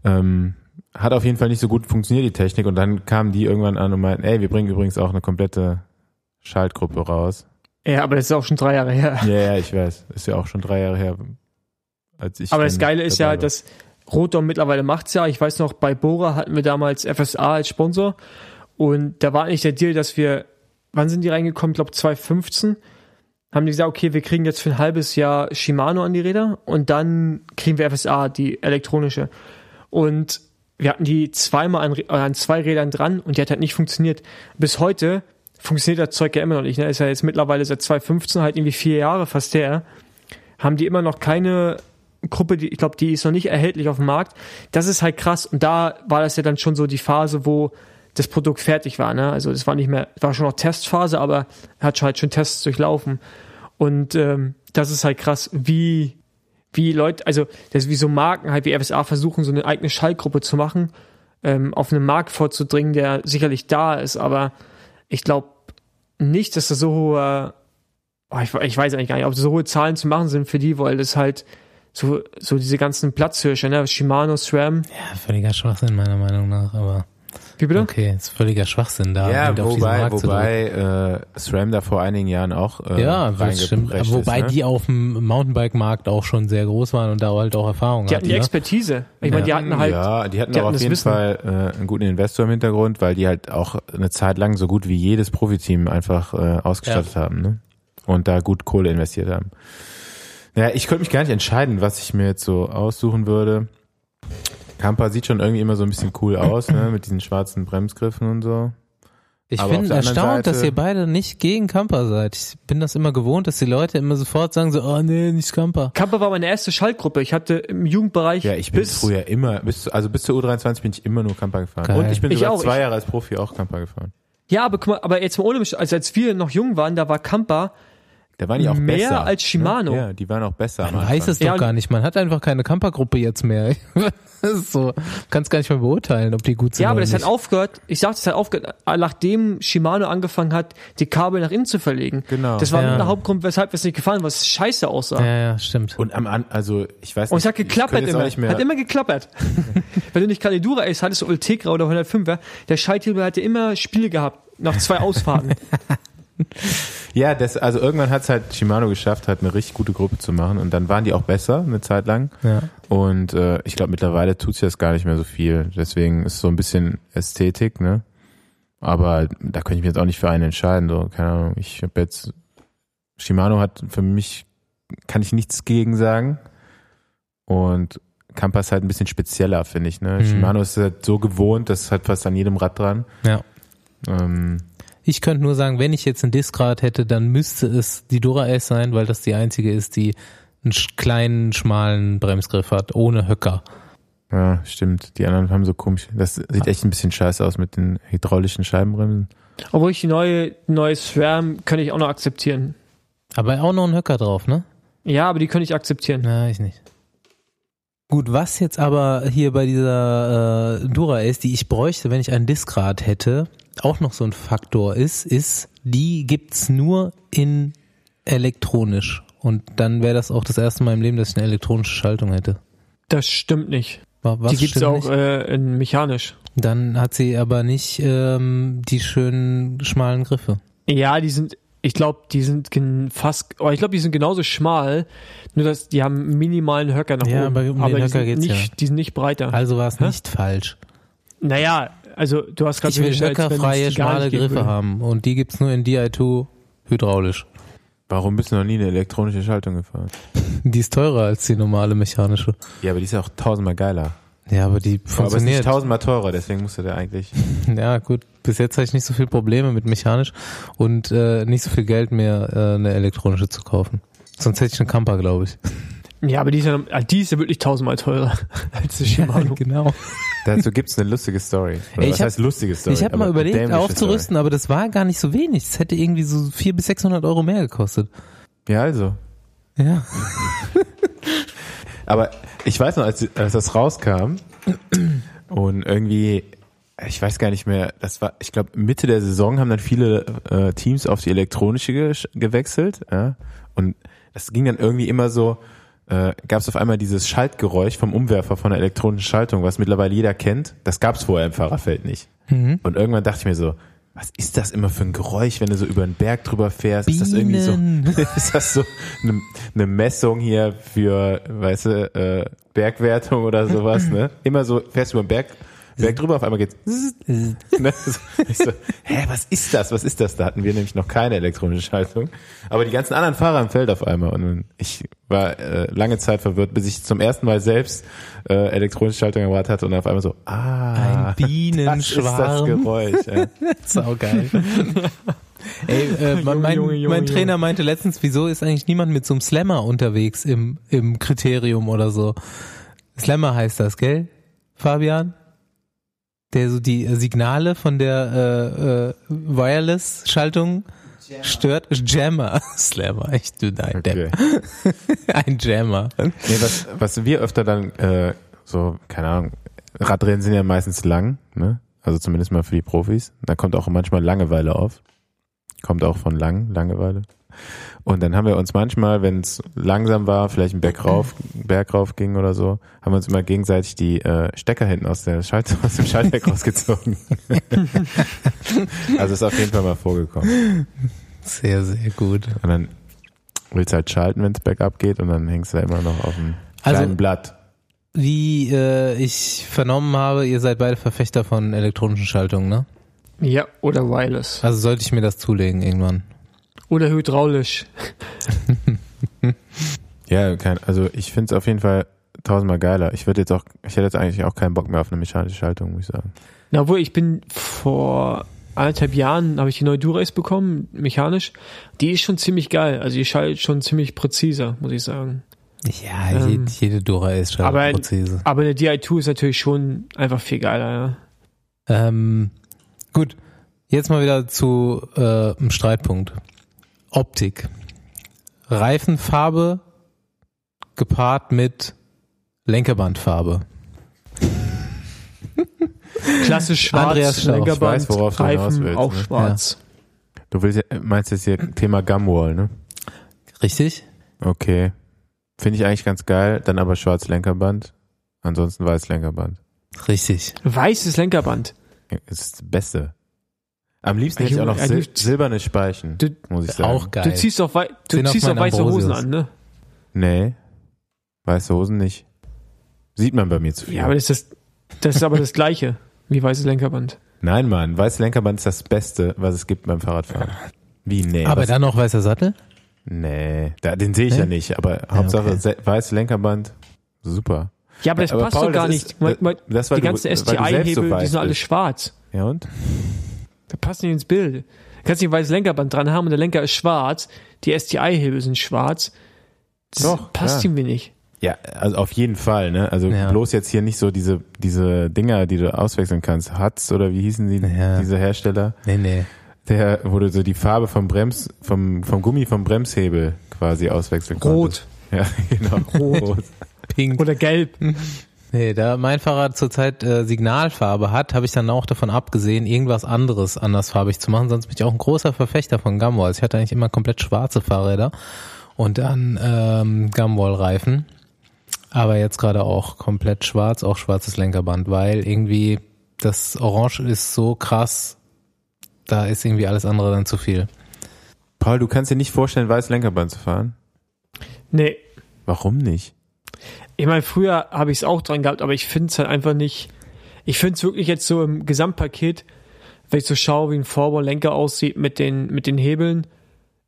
Ähm, hat auf jeden Fall nicht so gut funktioniert, die Technik, und dann kamen die irgendwann an und meinten, ey, wir bringen übrigens auch eine komplette Schaltgruppe raus. Ja, aber das ist auch schon drei Jahre her. Ja, ja, ich weiß. Ist ja auch schon drei Jahre her, als ich. Aber das Geile ist ja, war. dass Rotor mittlerweile macht's ja. Ich weiß noch, bei Bora hatten wir damals FSA als Sponsor und da war eigentlich der Deal, dass wir, wann sind die reingekommen? Ich glaube 2015 haben die gesagt, okay, wir kriegen jetzt für ein halbes Jahr Shimano an die Räder und dann kriegen wir FSA, die elektronische. Und wir hatten die zweimal an, äh, an zwei Rädern dran und die hat halt nicht funktioniert. Bis heute funktioniert das Zeug ja immer noch nicht. Ne? Ist ja jetzt mittlerweile seit 2015 halt irgendwie vier Jahre fast her. Haben die immer noch keine Gruppe, die, ich glaube, die ist noch nicht erhältlich auf dem Markt. Das ist halt krass. Und da war das ja dann schon so die Phase, wo das Produkt fertig war. Ne? Also es war nicht mehr, war schon noch Testphase, aber er hat halt schon Tests durchlaufen. Und ähm, das ist halt krass, wie wie Leute, also das wie so Marken halt wie FSA versuchen, so eine eigene Schallgruppe zu machen, ähm, auf einen Markt vorzudringen, der sicherlich da ist, aber ich glaube nicht, dass da so hohe, oh, ich, ich weiß eigentlich gar nicht, ob so hohe Zahlen zu machen sind für die, weil das halt so, so diese ganzen Platzhirsche, ne, Shimano, SRAM. Ja, völliger Schwachsinn meiner Meinung nach, aber. Wie bitte? Okay, ist völliger Schwachsinn da. Ja, auf diesen wobei, Markt zu drücken. wobei äh, SRAM da vor einigen Jahren auch äh, Ja, das stimmt. reingeprescht Wobei ist, ne? die auf dem Mountainbike-Markt auch schon sehr groß waren und da halt auch Erfahrung Die hatten die hatten. Ne? Expertise. Ich meine, die hatten halt, Ja, die hatten die auch hatten auf jeden Wissen. Fall äh, einen guten Investor im Hintergrund, weil die halt auch eine Zeit lang so gut wie jedes Profiteam einfach äh, ausgestattet haben ne? und da gut Kohle investiert haben. Naja, ich könnte mich gar nicht entscheiden, was ich mir jetzt so aussuchen würde. Kampa sieht schon irgendwie immer so ein bisschen cool aus, ne? mit diesen schwarzen Bremsgriffen und so. Ich Aber bin erstaunt, dass Seite- ihr beide nicht gegen Camper seid. Ich bin das immer gewohnt, dass die Leute immer sofort sagen so, oh nee, nicht Camper. Kamper war meine erste Schaltgruppe. Ich hatte im Jugendbereich Ja, ich bin bis früher immer, bis, also bis zur U23 bin ich immer nur Kampa gefahren. Geil. Und ich bin Ich sogar auch, zwei ich- Jahre als Profi auch Kampa gefahren. Ja, aber guck mal, aber jetzt mal ohne mich, also als wir noch jung waren, da war Kampa Da waren die auch Mehr besser. als Shimano. Ne? Ja, die waren auch besser. Man weiß Anfang. es doch Ja, gar nicht. Man hat einfach keine Campergruppe jetzt mehr. das ist so, kannst gar nicht mehr beurteilen, ob die gut sind Ja, aber oder das hat nicht. aufgehört, ich sag, das hat aufgehört, nachdem Shimano angefangen hat, die Kabel nach innen zu verlegen. Genau. Das war Ja. mit der Hauptgrund, weshalb es nicht gefallen war, was scheiße aussah. ja, ja, stimmt. Und am An also ich weiß nicht. Und es hat ich geklappert immer. Nicht mehr, Hat immer geklappert. Wenn du nicht Calidura Ace hattest, Ultegra oder 105er, der Schalthebel hatte immer Spiele gehabt, nach zwei Ausfahrten. ja, das, also irgendwann hat es halt Shimano geschafft, halt eine richtig gute Gruppe zu machen und dann waren die auch besser eine Zeit lang. Ja. Und äh, ich glaube mittlerweile tut sich das gar nicht mehr so viel. Deswegen ist so ein bisschen Ästhetik, ne? Aber da könnte ich mich jetzt auch nicht für einen entscheiden. So, keine Ahnung. Ich habe jetzt Shimano hat für mich kann ich nichts gegen sagen. Und Kampa ist halt ein bisschen spezieller, finde ich. Ne? Mhm. Shimano ist halt so gewohnt, das hat fast an jedem Rad dran. Ja. Ähm, Ich könnte nur sagen, wenn ich jetzt ein Diskrad hätte, dann müsste es die Dura S sein, weil das die einzige ist, die einen kleinen, schmalen Bremsgriff hat, ohne Höcker. ja, stimmt. Die anderen haben so komisch. Das sieht echt ein bisschen scheiße aus mit den hydraulischen Scheibenbremsen. Obwohl ich die neue, neue SRAM kann ich auch noch akzeptieren. Aber auch noch ein Höcker drauf, ne? Ja, aber die kann ich akzeptieren. Na, ich nicht. Gut, was jetzt aber hier bei dieser äh, Dura ist, die ich bräuchte, wenn ich ein Diskrad hätte, auch noch so ein Faktor ist, ist, die gibt's nur in elektronisch. Und dann wäre das auch das erste Mal im Leben, dass ich eine elektronische Schaltung hätte. Das stimmt nicht. Wa- Was die gibt's stimmt auch äh, in mechanisch. Dann hat sie aber nicht ähm, die schönen schmalen Griffe. Ja, die sind, ich glaube, die sind fast, oh, ich glaube, die sind genauso schmal, nur dass die haben minimalen Höcker nach Ja, oben. aber um den aber die Höcker sind nicht, ja. die sind nicht breiter. Also war es nicht falsch. Naja, also du hast gerade Ich will höckerfreie, schmale Griffe würde. haben. Und die gibt's nur in Di2 hydraulisch. Warum bist du noch nie eine elektronische Schaltung gefahren? Die ist teurer als die normale mechanische. Ja, aber die ist ja auch tausendmal geiler. Ja, aber die Aber es ist nicht funktioniert. tausendmal teurer, deswegen musst du da eigentlich. Ja, gut. Bis jetzt hatte ich nicht so viel Probleme mit mechanisch und äh, nicht so viel Geld mehr, äh, eine elektronische zu kaufen. Sonst hätte ich einen Camper, glaube ich. Ja, aber die ist ja, ah, die ist ja wirklich tausendmal teurer als die Shimano. genau. Dazu gibt's eine lustige Story. Ey, ich was hab- heißt lustige Story? Ich habe mal überlegt, aufzurüsten, aber das war gar nicht so wenig. Es hätte irgendwie so 400 bis 600 Euro mehr gekostet. Story. Ja, also. Ja. Aber ich weiß noch, als, als das rauskam und irgendwie, ich weiß gar nicht mehr, das war, ich glaube, Mitte der Saison haben dann viele äh, Teams auf die elektronische ge gewechselt. Ja? Und das ging dann irgendwie immer so, äh, gab es auf einmal dieses Schaltgeräusch vom Umwerfer von der elektronischen Schaltung, was mittlerweile jeder kennt. Das gab es vorher im Fahrerfeld nicht. Mhm. Und irgendwann dachte ich mir so, was ist das immer für ein Geräusch, wenn du so über einen Berg drüber fährst? Ist das irgendwie so, Bienen. ist das so eine, eine Messung hier für, weißt du, äh, Bergwertung oder sowas, ne? Immer so, fährst du über den Berg, Berg drüber, auf einmal geht's, ne? Ich so, hä, was ist das? Was ist das? Da hatten wir nämlich noch keine elektronische Schaltung. Aber die ganzen anderen Fahrer im Feld auf einmal. Und ich war äh, lange Zeit verwirrt, bis ich zum ersten Mal selbst äh, elektronische Schaltung erwartet hatte und auf einmal so, ah, Ein Bienenschwarm. das ist das Geräusch. Ja. Saugeil. Ey, äh, mein, mein, mein. Trainer meinte letztens, wieso ist eigentlich niemand mit so einem Slammer unterwegs im, im Kriterium oder so? Slammer heißt das, gell? Fabian? Der so die Signale von der äh, äh, Wireless-Schaltung stört. Jammer. Slammer, echt du dein Depp. Okay. Ein Jammer. Nee, was, was wir öfter dann, äh, so, keine Ahnung, Radrennen sind ja meistens lang, ne? Also zumindest mal für die Profis. Da kommt auch manchmal Langeweile auf. Kommt auch von lang, Langeweile. Und dann haben wir uns manchmal, wenn es langsam war, vielleicht ein Berg rauf, Berg rauf ging oder so, haben wir uns immer gegenseitig die äh, Stecker hinten aus, der Schalt aus dem Schaltwerk rausgezogen. also ist auf jeden Fall mal vorgekommen. Sehr, sehr gut. Und dann willst du halt schalten, wenn es bergab geht und dann hängst du da immer noch auf dem Also- kleinen Blatt. Wie äh, ich vernommen habe, ihr seid beide Verfechter von elektronischen Schaltungen, ne? Ja, oder wireless. Also sollte ich mir das zulegen irgendwann. Oder hydraulisch. Ja, kein, also ich finde es auf jeden Fall tausendmal geiler. Ich würde jetzt auch, ich hätte jetzt eigentlich auch keinen Bock mehr auf eine mechanische Schaltung, muss ich sagen. Na, obwohl ich bin vor anderthalb Jahren habe ich die neue Durace bekommen, mechanisch. Die ist schon ziemlich geil. Also die schaltet schon ziemlich präziser, muss ich sagen. Ja, Ähm, jede, jede Dora ist schon aber- präzise. Aber eine DI2 ist natürlich schon einfach viel geiler, ja. Ähm, gut, jetzt mal wieder zu äh, einem Streitpunkt. Optik. Reifenfarbe gepaart mit Lenkerbandfarbe. Klassisch schwarz, Andreas ich Lenkerband, weiß, worauf du hinaus Reifen, willst, auch ne? schwarz. Du willst, ja- meinst jetzt hier Thema Gumwall, ne? Richtig? Okay. Finde ich eigentlich ganz geil, dann aber schwarz Lenkerband, ansonsten weiß Lenkerband. Richtig. Weißes Lenkerband. Das ist das Beste. Am liebsten hätte ich auch noch sil silberne Speichen, Du- muss ich sagen. Auch geil. Du ziehst doch, wei du ziehst doch weiße Hosen an, ne? Nee. Weiße Hosen nicht. Sieht man bei mir zu viel. Ja, aber das ist, das ist aber das Gleiche wie weißes Lenkerband. Nein, Mann, weißes Lenkerband ist das Beste, was es gibt beim Fahrradfahren. Wie, nee. Aber was- dann noch weißer Sattel? Nee, da, den sehe ich ja Nee? nicht, aber Hauptsache okay. weißes Lenkerband, super. Ja, aber das Aber passt Paul, doch gar das nicht. ist- das, weil die ganzen selbst so STI-Hebel, die sind alle schwarz. Ja und? Da passt nicht ins Bild. Du kannst nicht ein weißes Lenkerband dran haben und der Lenker ist schwarz. Die STI-Hebel sind schwarz. Das Doch, passt ja. irgendwie nicht. Ja, also auf jeden Fall, ne? Also Ja. bloß jetzt hier nicht so diese diese Dinger, die du auswechseln kannst. Hutz oder wie hießen die, Ja. diese Hersteller? Nee, nee. Der, wo du so die Farbe vom Brems, vom, vom Gummi vom Bremshebel quasi auswechseln konntest. Ja, genau. Rot. Pink. Oder gelb. Nee, da mein Fahrrad zurzeit äh, Signalfarbe hat, habe ich dann auch davon abgesehen, irgendwas anderes andersfarbig zu machen. Sonst bin ich auch ein großer Verfechter von Gumwalls. Ich hatte eigentlich immer komplett schwarze Fahrräder und dann ähm, Gumwall-Reifen. Aber jetzt gerade auch komplett schwarz, auch schwarzes Lenkerband, weil irgendwie das Orange ist so krass, da ist irgendwie alles andere dann zu viel. Paul, du kannst dir nicht vorstellen, weißes Lenkerband zu fahren? Nee. Warum nicht? Ich meine, früher habe ich es auch dran gehabt, aber ich finde es halt einfach nicht. Ich finde es wirklich jetzt so im Gesamtpaket, wenn ich so schaue, wie ein Vorbaulenker aussieht mit den, mit den Hebeln,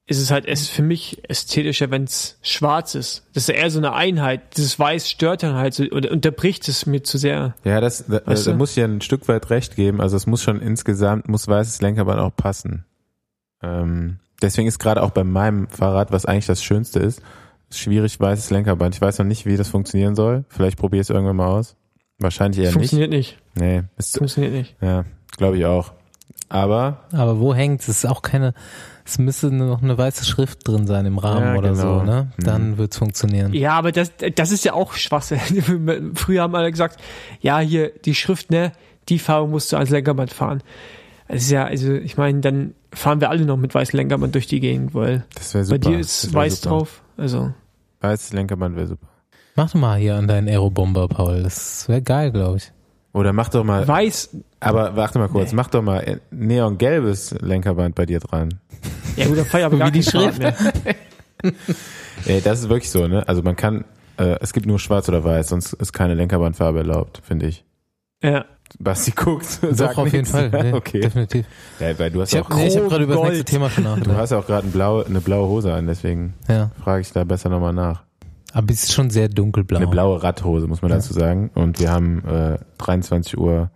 ist es halt es für mich ästhetischer, wenn es schwarz ist. Das ist ja eher so eine Einheit. Dieses Weiß stört dann halt so, oder unterbricht es mir zu sehr. Ja, das, da, Weißt da du? muss ich ja ein Stück weit recht geben. Also es muss schon insgesamt, muss weißes Lenkerband auch passen. Ähm, deswegen ist gerade auch bei meinem Fahrrad, was eigentlich das Schönste ist, Schwierig weißes Lenkerband. Ich weiß noch nicht, wie das funktionieren soll. Vielleicht probiere ich es irgendwann mal aus. Wahrscheinlich eher Das nicht. funktioniert nicht. Nee, ist, Funktioniert nicht. ja, glaube ich auch. Aber Aber wo hängt's? Es ist auch keine, es müsste noch eine weiße Schrift drin sein im Rahmen Ja, oder genau. so, ne? Dann Mhm. wird's funktionieren. Ja, aber das, das ist ja auch Schwachsinn. Früher haben alle gesagt, ja, hier die Schrift, ne, die Farbe musst du ans Lenkerband fahren. Das ist ja, also ich meine, dann fahren wir alle noch mit weißem Lenkerband durch die Gegend, weil das wäre super. bei dir ist weiß super. drauf. Also Weißes Lenkerband wäre super. Mach doch mal hier an deinen Aerobomber, Paul. Das wäre geil, glaube ich. Oder mach doch mal, weiß, aber warte mal kurz, Nee. mach doch mal neongelbes Lenkerband bei dir dran. ja gut, da fahr ich aber Wie die Schrift. Ey, das ist wirklich so, ne? Also man kann, äh, es gibt nur schwarz oder weiß, sonst ist keine Lenkerbandfarbe erlaubt, finde ich. Ja. Basti guckt, Doch, auf jeden nichts. Fall. Nee, okay. Definitiv. Ja, weil du hast Ich auch, habe nee, ich hab gerade über das nächste Thema schon du nachgedacht. hast ja auch gerade ein blaue, eine blaue Hose an, deswegen Ja. frage ich da besser nochmal nach. Aber es ist schon sehr dunkelblau. Eine blaue Radhose, muss man dazu sagen. Und wir haben äh, 23 Uhr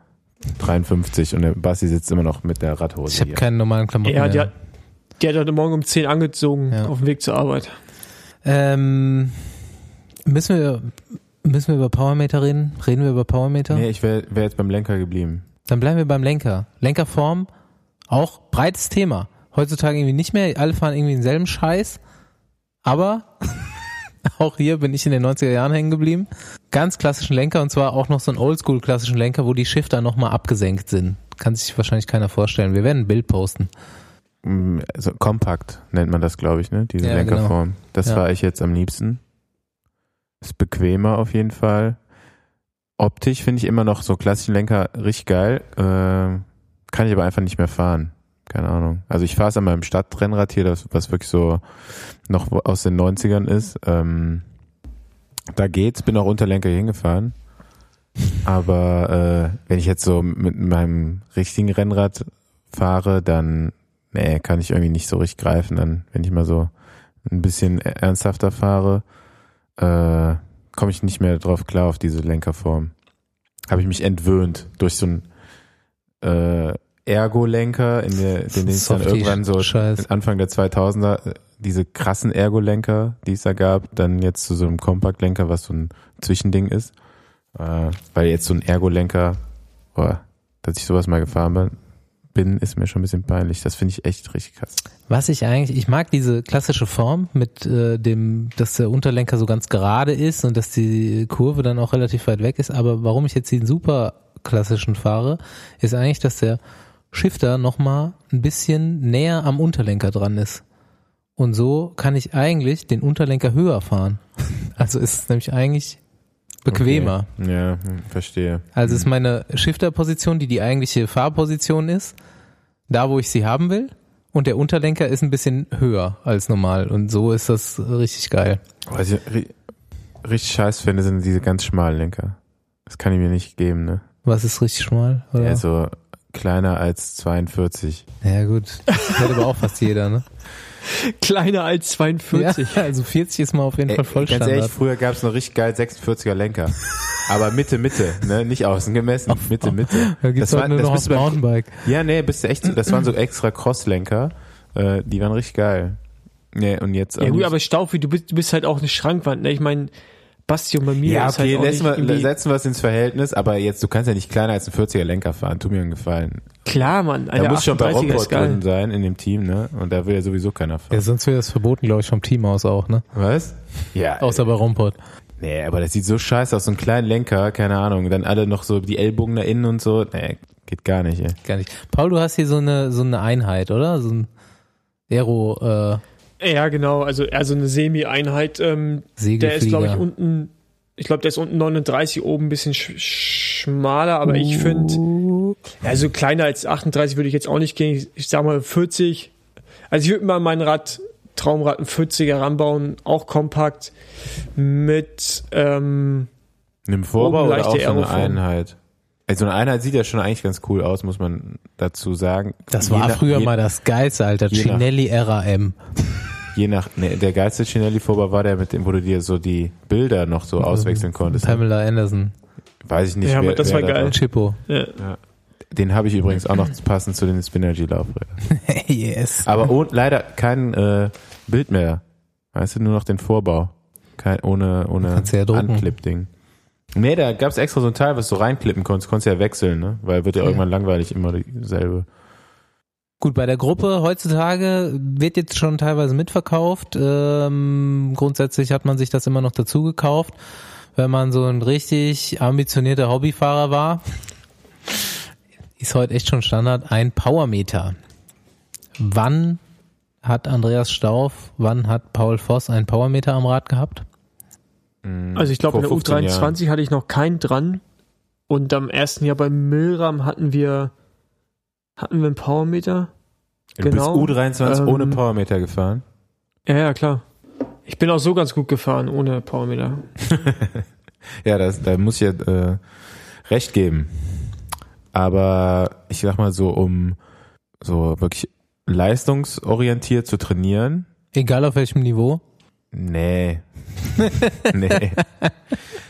53 und der Basti sitzt immer noch mit der Radhose Ich habe hier. keine normalen Klamotten Ja, die mehr. hat, die hat heute Morgen um 10 angezogen Ja. auf dem Weg zur Arbeit. Ähm, müssen wir müssen wir über Powermeter reden? Reden wir über Powermeter? Nee, ich wäre wär jetzt beim Lenker geblieben. Dann bleiben wir beim Lenker. Lenkerform, auch breites Thema. Heutzutage irgendwie nicht mehr. Alle fahren irgendwie denselben Scheiß. Aber auch hier bin ich in den 90er Jahren hängen geblieben. Ganz klassischen Lenker und zwar auch noch so einen oldschool klassischen Lenker, wo die Shifter nochmal abgesenkt sind. Kann sich wahrscheinlich keiner vorstellen. Wir werden ein Bild posten. Mm, Also kompakt nennt man das, glaube ich, ne? Diese Ja, Lenkerform. Das Ja. fahre ich jetzt am liebsten. Ist bequemer auf jeden Fall. Optisch finde ich immer noch so klassischen Lenker richtig geil. Äh, kann ich aber einfach nicht mehr fahren. Keine Ahnung. Also ich fahre es an meinem Stadtrennrad hier, das, was wirklich so noch aus den 90ern ist. Ähm, da geht's, bin auch Unterlenker hier hingefahren. Aber äh, wenn ich jetzt so mit meinem richtigen Rennrad fahre, dann nee, kann ich irgendwie nicht so richtig greifen. Dann, wenn ich mal so ein bisschen ernsthafter fahre, äh, komme ich nicht mehr drauf klar auf diese Lenkerform. Habe ich mich entwöhnt durch so ein äh, Ergo-Lenker, in der, den es dann irgendwann so Scheiß. Anfang der 2000er, äh, diese krassen Ergo-Lenker, die es da gab, dann jetzt zu so einem Kompakt-Lenker, was so ein Zwischending ist. Äh, weil jetzt so ein Ergo-Lenker, boah, dass ich sowas mal gefahren bin, bin, ist mir schon ein bisschen peinlich. Das finde ich echt richtig krass. Was ich eigentlich, ich mag diese klassische Form mit äh, dem, dass der Unterlenker so ganz gerade ist und dass die Kurve dann auch relativ weit weg ist. Aber warum ich jetzt den super klassischen fahre, ist eigentlich, dass der Shifter nochmal ein bisschen näher am Unterlenker dran ist. Und so kann ich eigentlich den Unterlenker höher fahren. Also ist es nämlich eigentlich bequemer. Okay. Ja, verstehe. Also ist meine Shifter-Position, die die eigentliche Fahrposition ist, da wo ich sie haben will. Und der Unterlenker ist ein bisschen höher als normal. Und so ist das richtig geil. Was ich ri richtig scheiß finde, sind diese ganz schmalen Lenker. Das kann ich mir nicht geben, ne? Was ist richtig schmal? Oder? Ja, so kleiner als 42. ja gut, das hat aber auch fast jeder, ne? Kleiner als 42. Ja, also 40 ist mal auf jeden Ey, Fall ganz ehrlich, früher gab's noch richtig geil 46er Lenker. Aber Mitte, Mitte, ne? Nicht außen gemessen. Mitte, Mitte. Da gibt's das halt nur noch bist beim- Mountainbike. Ja, nee, bist du echt, das waren so extra Crosslenker. Äh, die waren richtig geil. Nee, und jetzt. Ja gut, aber Staufi, du bist, du bist halt auch eine Schrankwand, ne? Ich meine, Basti und bei mir ja, ist okay, halt nicht wir, setzen wir es ins Verhältnis, aber jetzt, du kannst ja nicht kleiner als ein 40er Lenker fahren, tu mir einen Gefallen. Klar, Mann. Da Alter, muss schon bei 38er Romport ist geil. drin sein in dem Team, ne? Und da will ja sowieso keiner fahren. Ja, sonst wäre das verboten, glaube ich, vom Team aus auch, ne? Was? Ja. Außer bei Rompot. Nee, aber das sieht so scheiße aus, so einen kleinen Lenker, keine Ahnung. Dann alle noch so die Ellbogen da innen und so. Nee, geht gar nicht, ey. Gar nicht. Paul, du hast hier so eine, so eine Einheit, oder? So ein Aero, äh, Ja, genau. Also, also eine Semi-Einheit. Ähm, der ist, glaube ich, unten, ich glaube, der ist unten 39, oben ein bisschen sch schmaler, aber ich finde, also kleiner als 38 würde ich jetzt auch nicht gehen. Ich, sag mal 40. Also ich würde mal mein Rad, Traumrad, ein 40er ranbauen, auch kompakt, mit, ähm, Nimm Vorbau oder auch so eine. Einheit? Also eine Einheit sieht ja schon eigentlich ganz cool aus, muss man dazu sagen. Das Je war nach- früher je, mal das Geilste, Alter. Cinelli RAM. Je nach, nee, der geilste Cinelli Vorbau war der, mit dem, wo du dir so die Bilder noch so auswechseln konntest. Pamela Anderson. Weiß ich nicht, Ja, wer, aber das wer war geil. Chippo. ja. Den habe ich übrigens auch noch passend zu den Spinergy Laufrädern. yes. Aber ohne, leider kein äh, Bild mehr. Weißt du, nur noch den Vorbau. Kein, ohne ohne ja. Anklipp-Ding. Nee, da gab's extra so ein Teil, was du reinklippen konntest, konntest ja wechseln, ne? Weil wird ja Okay. irgendwann langweilig immer dieselbe. Gut, bei der Gruppe heutzutage wird jetzt schon teilweise mitverkauft. Ähm, grundsätzlich hat man sich das immer noch dazu gekauft, wenn man so ein richtig ambitionierter Hobbyfahrer war. Ist heute echt schon Standard, ein Powermeter. Wann hat Andreas Stauf, wann hat Paul Voss einen Powermeter am Rad gehabt? Also ich glaube, in der 15 Jahren. U23 hatte ich noch keinen dran. Und am ersten Jahr beim Milram hatten wir hatten wir einen Powermeter. Du Genau. bist U23 Ähm, ohne Powermeter gefahren. Ja, ja, klar. Ich bin auch so ganz gut gefahren ohne Powermeter. Ja, das, da muss ich ja äh, recht geben. Aber ich sag mal so, um so wirklich leistungsorientiert zu trainieren, Egal auf welchem Niveau. nee. nee.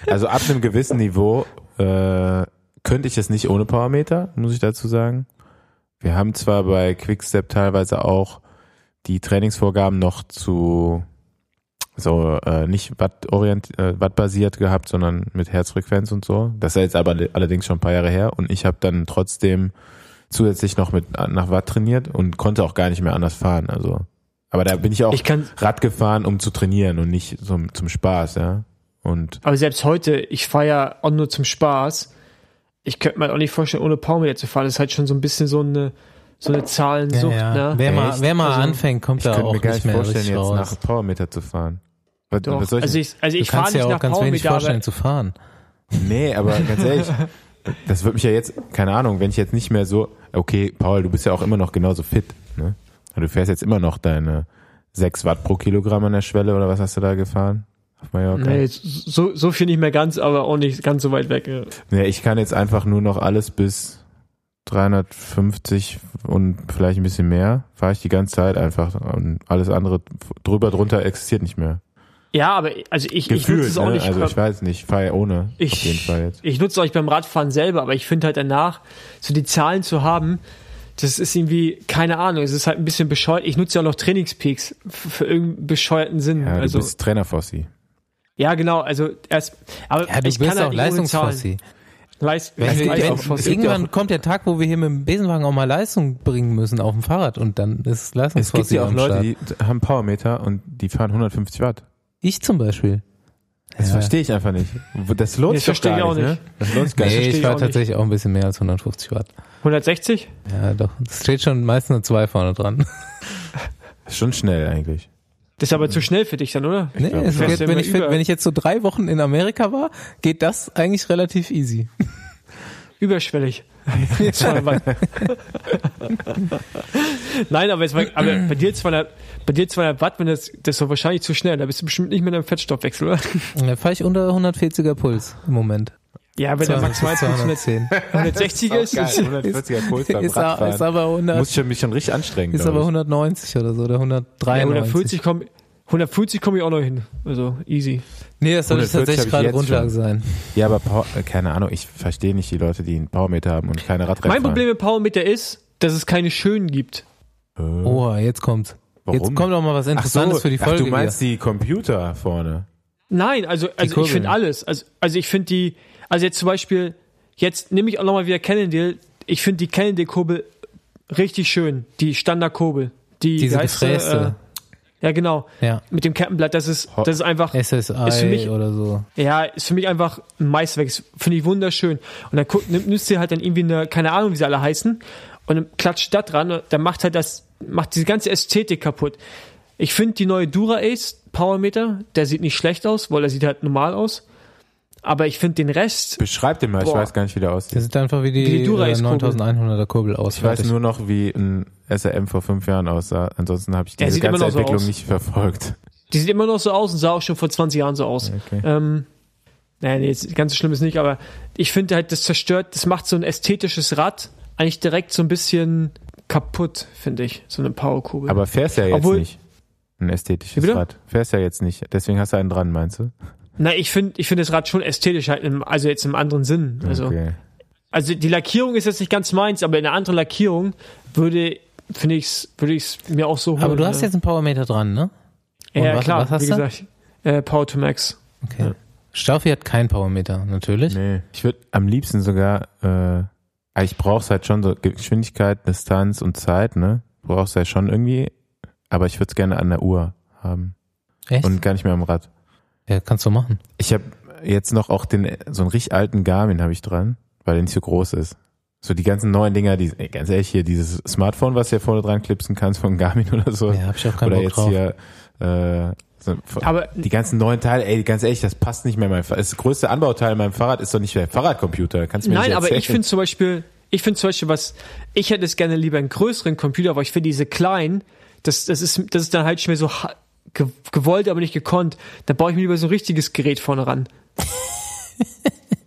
Also ab einem gewissen Niveau äh, könnte ich es nicht ohne Powermeter, muss ich dazu sagen. Wir haben zwar bei Quickstep teilweise auch die Trainingsvorgaben noch zu so äh, nicht Watt orient äh, Watt-basiert gehabt, sondern mit Herzfrequenz und so. Das ist jetzt aber allerdings schon ein paar Jahre her und ich habe dann trotzdem zusätzlich noch mit nach Watt trainiert und konnte auch gar nicht mehr anders fahren. Also, aber da bin ich auch Ich kann, Rad gefahren, um zu trainieren und nicht zum, zum Spaß, ja. Und aber selbst heute, ich fahre ja auch nur zum Spaß. Ich könnte mir halt auch nicht vorstellen, ohne Powermeter zu fahren. Das ist halt schon so ein bisschen so eine so eine Zahlensucht, ne? Wer, mal, wer mal Also, anfängt, kommt ich da könnte auch mir gar nicht nicht mehr vorstellen, jetzt raus. nach Powermeter zu fahren. Was, Doch. was soll ich Also ich, also ich fahre nicht auch nach ganz wenig Powermeter, vorstellen aber zu fahren. Nee, aber ganz ehrlich, das wird mich ja jetzt, keine Ahnung, wenn ich jetzt nicht mehr so, okay, Paul, du bist ja auch immer noch genauso fit, ne? Du fährst jetzt immer noch deine 6 Watt pro Kilogramm an der Schwelle oder was hast du da gefahren? Auf Mallorca? nee, so, so viel nicht mehr ganz, aber auch nicht ganz so weit weg. ja. Nee, ich kann jetzt einfach nur noch alles bis 350 und vielleicht ein bisschen mehr, fahre ich die ganze Zeit einfach und alles andere drüber drunter existiert nicht mehr. Ja, aber also ich, ich nutze es auch ne? nicht. also ich weiß nicht, ich fahre ohne Ich- auf jeden Fall jetzt. ich nutze euch beim Radfahren selber, aber ich finde halt danach, so die Zahlen zu haben, das ist irgendwie, keine Ahnung, es ist halt ein bisschen bescheuert. Ich nutze ja auch noch Trainingspeaks für irgendeinen bescheuerten Sinn. Ja, also, du bist Trainerfossi. Ja, genau, also erst, aber Ja, du ich bist kann halt auch ohne Leistungsfossi. Zahlen. Leist, Wenn wenn, Leistungsfossi. irgendwann kommt der Tag, wo wir hier mit dem Besenwagen auch mal Leistung bringen müssen auf dem Fahrrad und dann ist Es gibt Leistungsfossi ja auch Leute, Start. die haben Powermeter und die fahren 150 Watt. Ich zum Beispiel. Das Ja. verstehe ich einfach nicht. Das lohnt Nee, sich doch verstehe gar ich auch nicht, ne? Das lohnt sich gar Nee, nicht. ich fahre tatsächlich auch ein bisschen mehr als 150 Watt. 160? Ja, doch. Es steht schon meistens eine 2 vorne dran. Schon schnell eigentlich. Das ist aber zu schnell für dich dann, oder? Nee, glaub, es geht, ja wenn, ich, über. wenn ich jetzt so drei Wochen in Amerika war, geht das eigentlich relativ easy. Überschwellig. 200 Watt. Nein, aber, jetzt, aber bei dir 200, bei dir 200 Watt, wenn das, das ist doch wahrscheinlich zu schnell. Da bist du bestimmt nicht mit einem Fettstoffwechsel, oder? Da fahre ich unter 140er Puls im Moment. Ja, wenn der 200 Maximalpuls bis 210. 160 ist, ist, 140er Puls beim Ist, a- ist Radfahren. aber 100, Muss ich mich schon richtig anstrengen. ist aber ich. 190 oder so, oder ja, 193. 140 komme 150 komme ich auch noch hin. Also easy. Nee, das soll 140 tatsächlich gerade Grundlage sein. Ja, aber Power, äh, keine Ahnung, ich verstehe nicht die Leute, die einen Powermeter haben und keine Radrennen Mein Problem mit Powermeter ist, dass es keine schönen gibt. Äh, Oh, jetzt kommt's. warum? Jetzt kommt doch mal was Ach Interessantes so, für die ach, Folge. du meinst die Computer vorne. Nein, also, also ich finde alles. Also, also ich finde die, also jetzt zum Beispiel, jetzt nehme ich auch nochmal wieder Cannondale. Ich finde die Cannondale-Kurbel richtig schön. Die Standardkurbel. Die, hier. Diese gefräste. Äh, ja, genau. ja. Mit dem Kettenblatt. Das ist, das ist einfach, SSI Ist für mich- oder so. ja, ist für mich einfach ein Meisterwerk. Ist- Finde ich wunderschön. Und dann guckt, nimm- nimmst du halt dann irgendwie eine, keine Ahnung, wie sie alle heißen, und dann klatscht das dran, und dann macht halt das, macht diese ganze Ästhetik kaputt. Ich finde die neue Dura Ace Powermeter, der sieht nicht schlecht aus, weil er sieht halt normal aus. Aber ich finde den Rest, Beschreib den mal, ich Boah. weiß gar nicht, wie der aussieht. Das sieht einfach wie die, Wie die Dura äh, Ace Kurbel. 9100er Kurbel aus. Ich weiß nur noch, wie ein SRM vor fünf Jahren aussah. Ansonsten habe ich Der diese ganze so Entwicklung aus. nicht verfolgt. die sieht immer noch so aus und sah auch schon vor 20 Jahren so aus. Okay. Ähm, naja, nee, jetzt ganz so schlimm ist nicht, aber ich finde halt, das zerstört, das macht so ein ästhetisches Rad eigentlich direkt so ein bisschen kaputt, finde ich, so eine Powerkugel. Aber fährst ja jetzt Obwohl- nicht. Ein ästhetisches? Rad. Fährst ja jetzt nicht. Deswegen hast du einen dran, meinst du? Na, ich finde, ich finde das Rad schon ästhetisch, halt im, also jetzt im anderen Sinn. Also, Okay. also die Lackierung ist jetzt nicht ganz meins, aber in einer anderen Lackierung würde, finde ich's, würde ich's mir auch so holen. Aber du hast ne? jetzt einen Powermeter dran, ne? Und ja, was- klar, was hast wie du? gesagt, äh, Power to Max. Okay. Staufi hat kein Powermeter, natürlich. Nee. Ich würde am liebsten sogar, äh, ich brauche halt schon so Geschwindigkeit, Distanz und Zeit, ne? Brauchst halt schon irgendwie, aber ich würde es gerne an der Uhr haben. Echt? Und gar nicht mehr am Rad. Ja, kannst du machen. Ich habe jetzt noch auch den, so einen richtig alten Garmin habe ich dran, weil der nicht so groß ist. So die ganzen neuen Dinger, die, ey, ganz ehrlich hier, dieses Smartphone, was du ja vorne dran klipsen kannst von Garmin oder so. Ja, hab ich auch keinen oder Bock jetzt drauf. hier, äh, so, Aber die ganzen neuen Teile, ey, ganz ehrlich, das passt nicht mehr in mein Fahrrad. Das größte Anbauteil in meinem Fahrrad ist doch nicht der Fahrradcomputer. Kannst du mir Nein, nicht aber erzählen. ich finde zum Beispiel, ich finde zum Beispiel was, ich hätte es gerne lieber einen größeren Computer, aber ich finde diese kleinen, das, das ist, das ist dann halt schon mehr so gewollt, aber nicht gekonnt. Da baue ich mir lieber so ein richtiges Gerät vorne ran.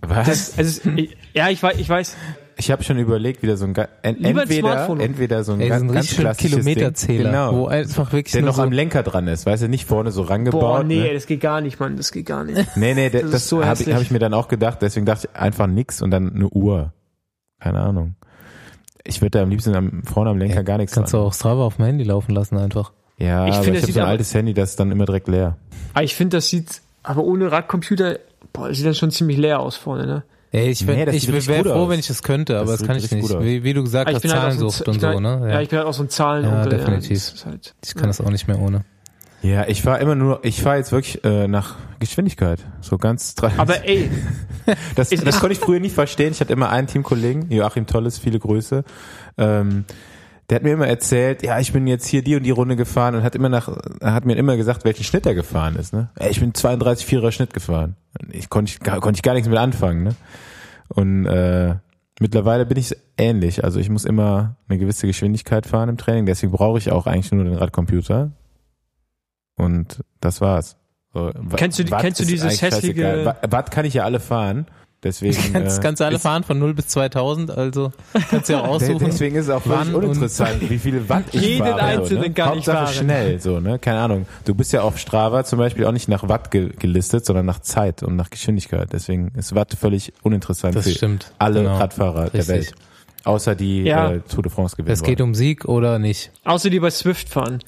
Was? Das, also, es- ja, ich weiß, ich weiß. Ich habe schon überlegt, wieder so ein en, Lieber ein entweder entweder so ein Ey, so ganz, ein ganz klassisches Kilometerzähler, Ding, genau, wo einfach wirklich der noch so, am Lenker dran ist, weißt du, nicht vorne so rangebaut. Boah, nee, ne? das geht gar nicht, Mann, das geht gar nicht. nee, nee, das, das so habe ich, hab ich mir dann auch gedacht, deswegen dachte ich einfach nix und dann eine Uhr. Keine Ahnung. Ich würde da am liebsten am, vorne am Lenker gar nichts kannst du dran. auch Strava auf dem Handy laufen lassen einfach. Ja, Ich finde, ich das habe sieht so ein aber- altes Handy, das ist dann immer direkt leer. Aber ich finde, das sieht, aber ohne Radcomputer, boah, das sieht dann schon ziemlich leer aus vorne, ne? Ey, ich, Nee, das ich wäre froh, aus. wenn ich das könnte, aber Das das, kann ich nicht. gut aus. Wie, wie du gesagt Aber hast, halt so Zahlensucht ich und bin so, halt- ne? Ja, ich bin halt auch so ein Zahlenonkel. Ja, definitiv. das ist halt, ich kann das auch nicht mehr ohne. Ja, ich fahre immer nur, ich fahre jetzt wirklich äh, nach Geschwindigkeit. So ganz dra- aber ey, Das, das konnte ich früher nicht verstehen. Ich hatte immer einen Teamkollegen, Joachim Tolles, viele Grüße. Ähm, der hat mir immer erzählt, ja, ich bin jetzt hier die und die Runde gefahren und hat immer nach, er hat mir immer gesagt, welchen Schnitt er gefahren ist. Ne? Ey, ich bin 32 4er Schnitt gefahren. Ich konnte ich, gar- konnte ich gar nichts mit anfangen. Ne? Und äh, mittlerweile bin ich ähnlich. Also ich muss immer eine gewisse Geschwindigkeit fahren im Training. Deswegen brauche ich auch eigentlich nur den Radcomputer. Und das war's. So, Kennst du- kennst du dieses hässliche- Watt kann ich ja alle fahren. Deswegen Kannst, äh, kannst du alle fahren von 0 bis 2000, also kannst du ja auch aussuchen. Deswegen ist es auch wann uninteressant, wie viele Watt ich Jeden fahre. einzelnen so, ne? kann ich Hauptsache fahren. schnell, so, ne? Keine Ahnung. Du bist ja auf Strava zum Beispiel auch nicht nach Watt ge gelistet, sondern nach Zeit und nach Geschwindigkeit. Deswegen ist Watt völlig uninteressant Das für stimmt. alle Genau. Radfahrer der Richtig. Welt. Außer die Ja. äh, Tour de France gewinnen Es geht wollen. um Sieg oder nicht. außer die bei Swift fahren.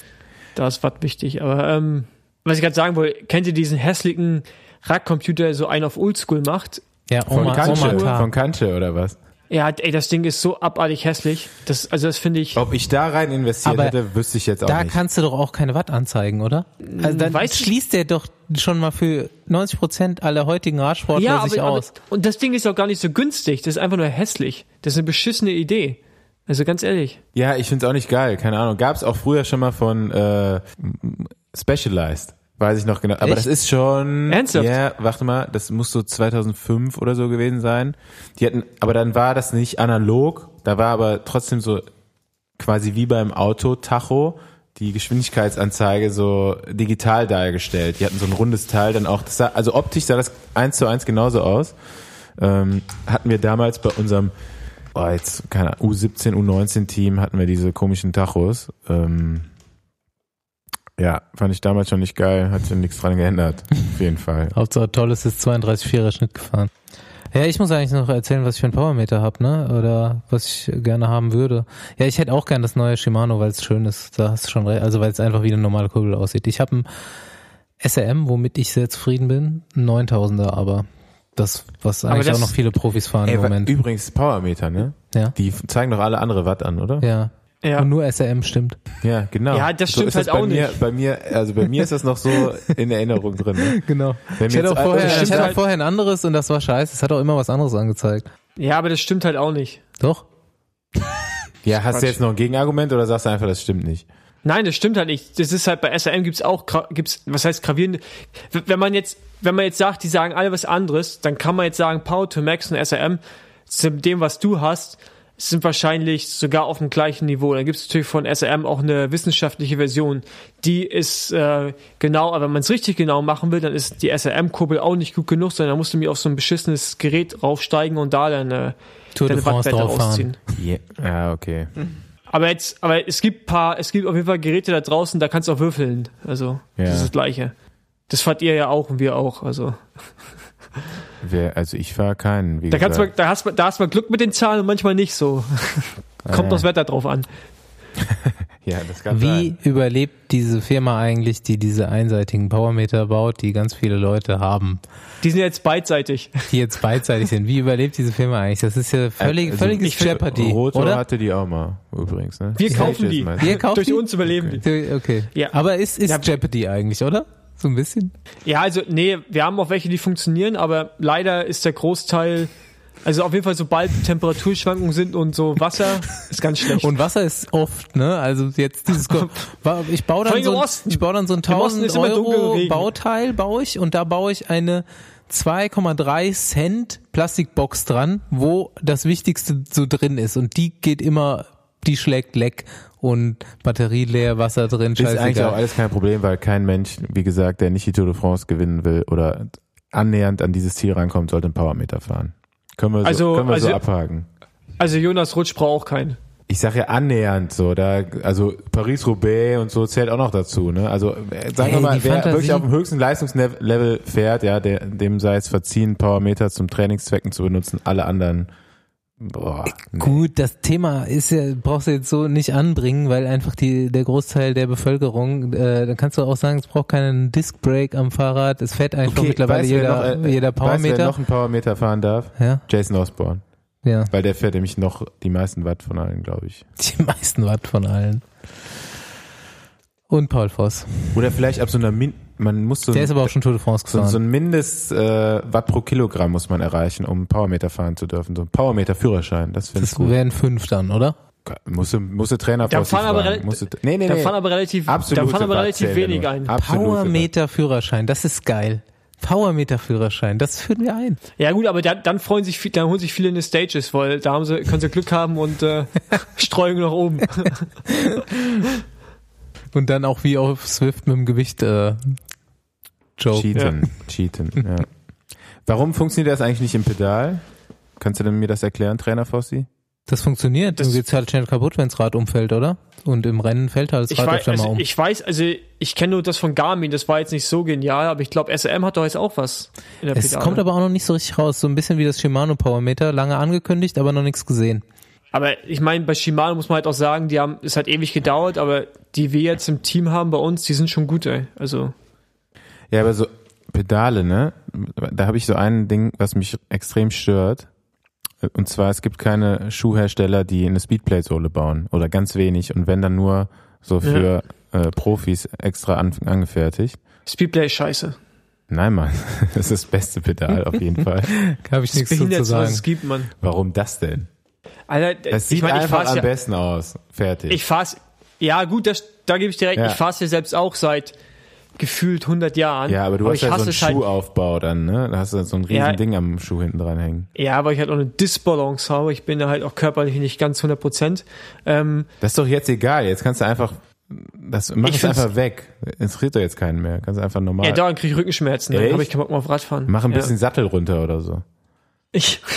Da ist Watt wichtig. Aber ähm, was ich gerade sagen wollte, kennt ihr diesen hässlichen Radcomputer, so einen auf Oldschool macht? Ja, Von Oma, Kanche, Oma K. von Kanche oder was? Ja, ey, das Ding ist so abartig hässlich. Das, also das finde ich. Ob ich da rein investiert Aber hätte, wüsste ich jetzt auch Da nicht. kannst du doch auch keine Watt anzeigen, oder? Also dann Weiß schließt der doch schon mal für 90 Prozent aller heutigen Radsportler ja, sich aber, aber aus. und das Ding ist auch gar nicht so günstig. Das ist einfach nur hässlich. Das ist eine beschissene Idee. Also ganz ehrlich. Ja, ich find's auch nicht geil, keine Ahnung. Gab's auch früher schon mal von äh, Specialized, weiß ich noch genau. Aber Echt? das ist schon. Ernsthaft? Ja, warte mal, das muss so 2005 oder so gewesen sein. Die hatten, aber dann war das nicht analog, da war aber trotzdem so quasi wie beim Auto Tacho die Geschwindigkeitsanzeige so digital dargestellt. Die hatten so ein rundes Teil dann auch. Das sah, also optisch sah das eins zu eins genauso aus. Ähm, hatten wir damals bei unserem oh, jetzt, keine Ahnung, U17, U19-Team hatten wir diese komischen Tachos. Ähm, ja, fand ich damals schon nicht geil, hat sich nichts dran geändert. Auf jeden Fall. Hauptsache tolles ist 32,4er Schnitt gefahren. Ja, ich muss eigentlich noch erzählen, was ich für einen Powermeter hab, ne? Oder was ich gerne haben würde. Ja, ich hätte auch gern das neue Shimano, weil es schön ist. Da hast du schon recht. Also weil es einfach wie eine normale Kugel aussieht. Ich habe ein SRM, womit ich sehr zufrieden bin. Ein 9000er, aber das, was eigentlich das- auch noch viele Profis fahren Ey, im Moment. übrigens Powermeter, ne? Ja. Die zeigen doch alle andere Watt an, oder? Ja. Ja. Und nur SRM stimmt. Ja, genau. Ja, das so stimmt das halt bei auch mir, nicht. Bei mir, also bei mir ist das noch so in Erinnerung drin. Ne? Genau. Wenn Ich hatte, auch vorher, also ich hatte auch halt- vorher ein anderes und das war scheiße. Es hat auch immer was anderes angezeigt. Ja, aber das stimmt halt auch nicht. Doch? Ja, hast du Quatsch. jetzt noch ein Gegenargument oder sagst du einfach, das stimmt nicht? Nein, das stimmt halt nicht. Das ist halt bei SRM gibt's auch gibt's was heißt gravierende. Wenn man jetzt wenn man jetzt sagt, die sagen alle was anderes, dann kann man jetzt sagen Power to Max und SRM zu dem was du hast sind wahrscheinlich sogar auf dem gleichen Niveau. Dann gibt's natürlich von SRM auch eine wissenschaftliche Version. Die ist äh, genau, aber wenn man es richtig genau machen will, dann ist die SRM-Kurbel auch nicht gut genug, sondern da musst du mir auf so ein beschissenes Gerät raufsteigen und da deine, Tour deine Wattwerte rausziehen. Ja, ja okay. Aber jetzt, aber es gibt paar, es gibt auf jeden Fall Geräte da draußen, da kannst du auch würfeln. Also, Ja. das ist das Gleiche. Das fahrt ihr ja auch und wir auch. Also, Wer, also ich fahre keinen. Wie da kannst gesagt. da hast du, da hast du mal Glück mit den Zahlen und manchmal nicht so. Kommt ja. das Wetter drauf an. Ja, das kann Wie sein. überlebt diese Firma eigentlich, die diese einseitigen Powermeter baut, die ganz viele Leute haben, Die sind jetzt beidseitig. die jetzt beidseitig sind? Wie überlebt diese Firma eigentlich? Das ist ja völlig, Also, völliges Jeopardy, Rotor oder? hatte die auch mal, übrigens. Ne? Wir kaufen die. Ihr kauft Durch die? uns überleben die. Okay. Ja. Aber ist, ist Ja. Jeopardy eigentlich, oder? So ein bisschen? Ja, also nee, wir haben auch welche, die funktionieren, aber leider ist der Großteil, also auf jeden Fall sobald Temperaturschwankungen sind und so Wasser, ist ganz schlecht. Und Wasser ist oft, ne? Also jetzt dieses, ich baue dann so, ein- ich baue dann so ein Im Osten 1000 ist immer dunkel Euro. Bauteil, baue ich und da baue ich eine 2,3 Cent Plastikbox dran, wo das Wichtigste so drin ist und die geht immer, die schlägt leck und Batterie leer, Wasser drin, Ist eigentlich auch scheißegal. alles kein Problem, weil kein Mensch, wie gesagt, der nicht die Tour de France gewinnen will oder annähernd an dieses Ziel rankommt, sollte einen Powermeter fahren. Können wir so, Also- können wir so also- abhaken. Also Jonas Rutsch braucht auch keinen. Ich sage ja annähernd so, da also Paris-Roubaix und so zählt auch noch dazu, ne? Also äh, sagen wir mal, wer Fantasie. wirklich auf dem höchsten Leistungslevel fährt, ja, der, dem sei es verziehen, Powermeter zum Trainingszwecken zu benutzen, alle anderen boah, nee. Gut, das Thema ist ja, brauchst du jetzt so nicht anbringen, weil einfach die, der Großteil der Bevölkerung, äh, dann kannst du auch sagen, es braucht keinen Disc Brake am Fahrrad, es fährt einfach mittlerweile weißt du, wer jeder, noch, äh, jeder Weißt, wer Powermeter. noch einen Powermeter fahren darf? ja, Jason Osborne. ja. Weil der fährt nämlich noch die meisten Watt von allen, glaube ich. Die meisten Watt von allen. Und Paul Voss. Oder vielleicht ab so einer Min man muss so, Der ein, ist aber auch schon Tour de France so, gefahren. so ein Mindest äh, Watt pro Kilogramm muss man erreichen, um Powermeter fahren zu dürfen. So ein Powermeter Führerschein, das finde ich das gut. wären fünf dann, oder? Musste, musste Trainer Da fahren aber, rel- Musste, nee, nee, da nee. fahren aber relativ, Absolute da fahren aber relativ wenig ein. Absolute Powermeter Führerschein, das ist geil. Powermeter Führerschein, das führen wir ein. Ja gut, aber dann, dann freuen sich, viel- dann holen sich viele in die Stages, weil da haben sie, können sie Glück haben und äh, Streuung nach oben. Und dann auch wie auf Swift mit dem Gewicht äh, Joke. Cheaten, cheaten, ja. Warum funktioniert das eigentlich nicht im Pedal? Kannst du denn mir das erklären, Trainer Fossi? Das funktioniert. Das- Das geht's halt schnell kaputt, wenns Rad umfällt, oder? Und im Rennen fällt halt das Ich Rad weiß, öfter mal also, um. ich weiß, also ich kenne nur das von Garmin, das war jetzt nicht so genial, aber ich glaube, SRM hat doch jetzt auch was in der Es Pedale. kommt aber auch noch nicht so richtig raus. So ein bisschen wie das Shimano Powermeter, lange angekündigt, aber noch nichts gesehen. Aber ich meine, bei Shimano muss man halt auch sagen, die haben, es hat ewig gedauert, aber die wir jetzt im Team haben bei uns, die sind schon gut, ey. Also, Ja, aber so Pedale, ne? Da habe ich so ein Ding, was mich extrem stört. Und zwar, es gibt keine Schuhhersteller, die eine Speedplate-Sohle bauen. Oder ganz wenig. Und wenn dann nur so für äh, Profis extra an, angefertigt. Speedplay ist scheiße. Nein, Mann. Das ist das beste Pedal auf jeden Fall. Habe ich nichts zu, Behindertste, was sagen. es gibt, man. Warum das denn? Alter, Das sieht ich meine, ich einfach am ja, besten aus. Fertig. ich fahr's, ja gut, das, da gebe ich dir recht, Ja. ich fahr's ja selbst auch seit gefühlt 100 Jahren. ja, aber du hast ich ja so einen halt, Schuhaufbau dann, ne? Da hast du so ein riesen Ja. Ding am Schuh hinten dran hängen. Ja, weil ich halt auch eine Disbalance habe. Ich bin da halt auch körperlich nicht ganz 100 Prozent. Ähm, Das ist doch jetzt egal. Jetzt kannst du einfach, das, mach es einfach weg. Interessiert doch jetzt keinen mehr. Kannst einfach normal. ja, dauernd kriege ich Rückenschmerzen. Dann habe ich keinen Bock mehr auf Radfahren. Mach ein ja. bisschen Sattel runter oder so. Ich.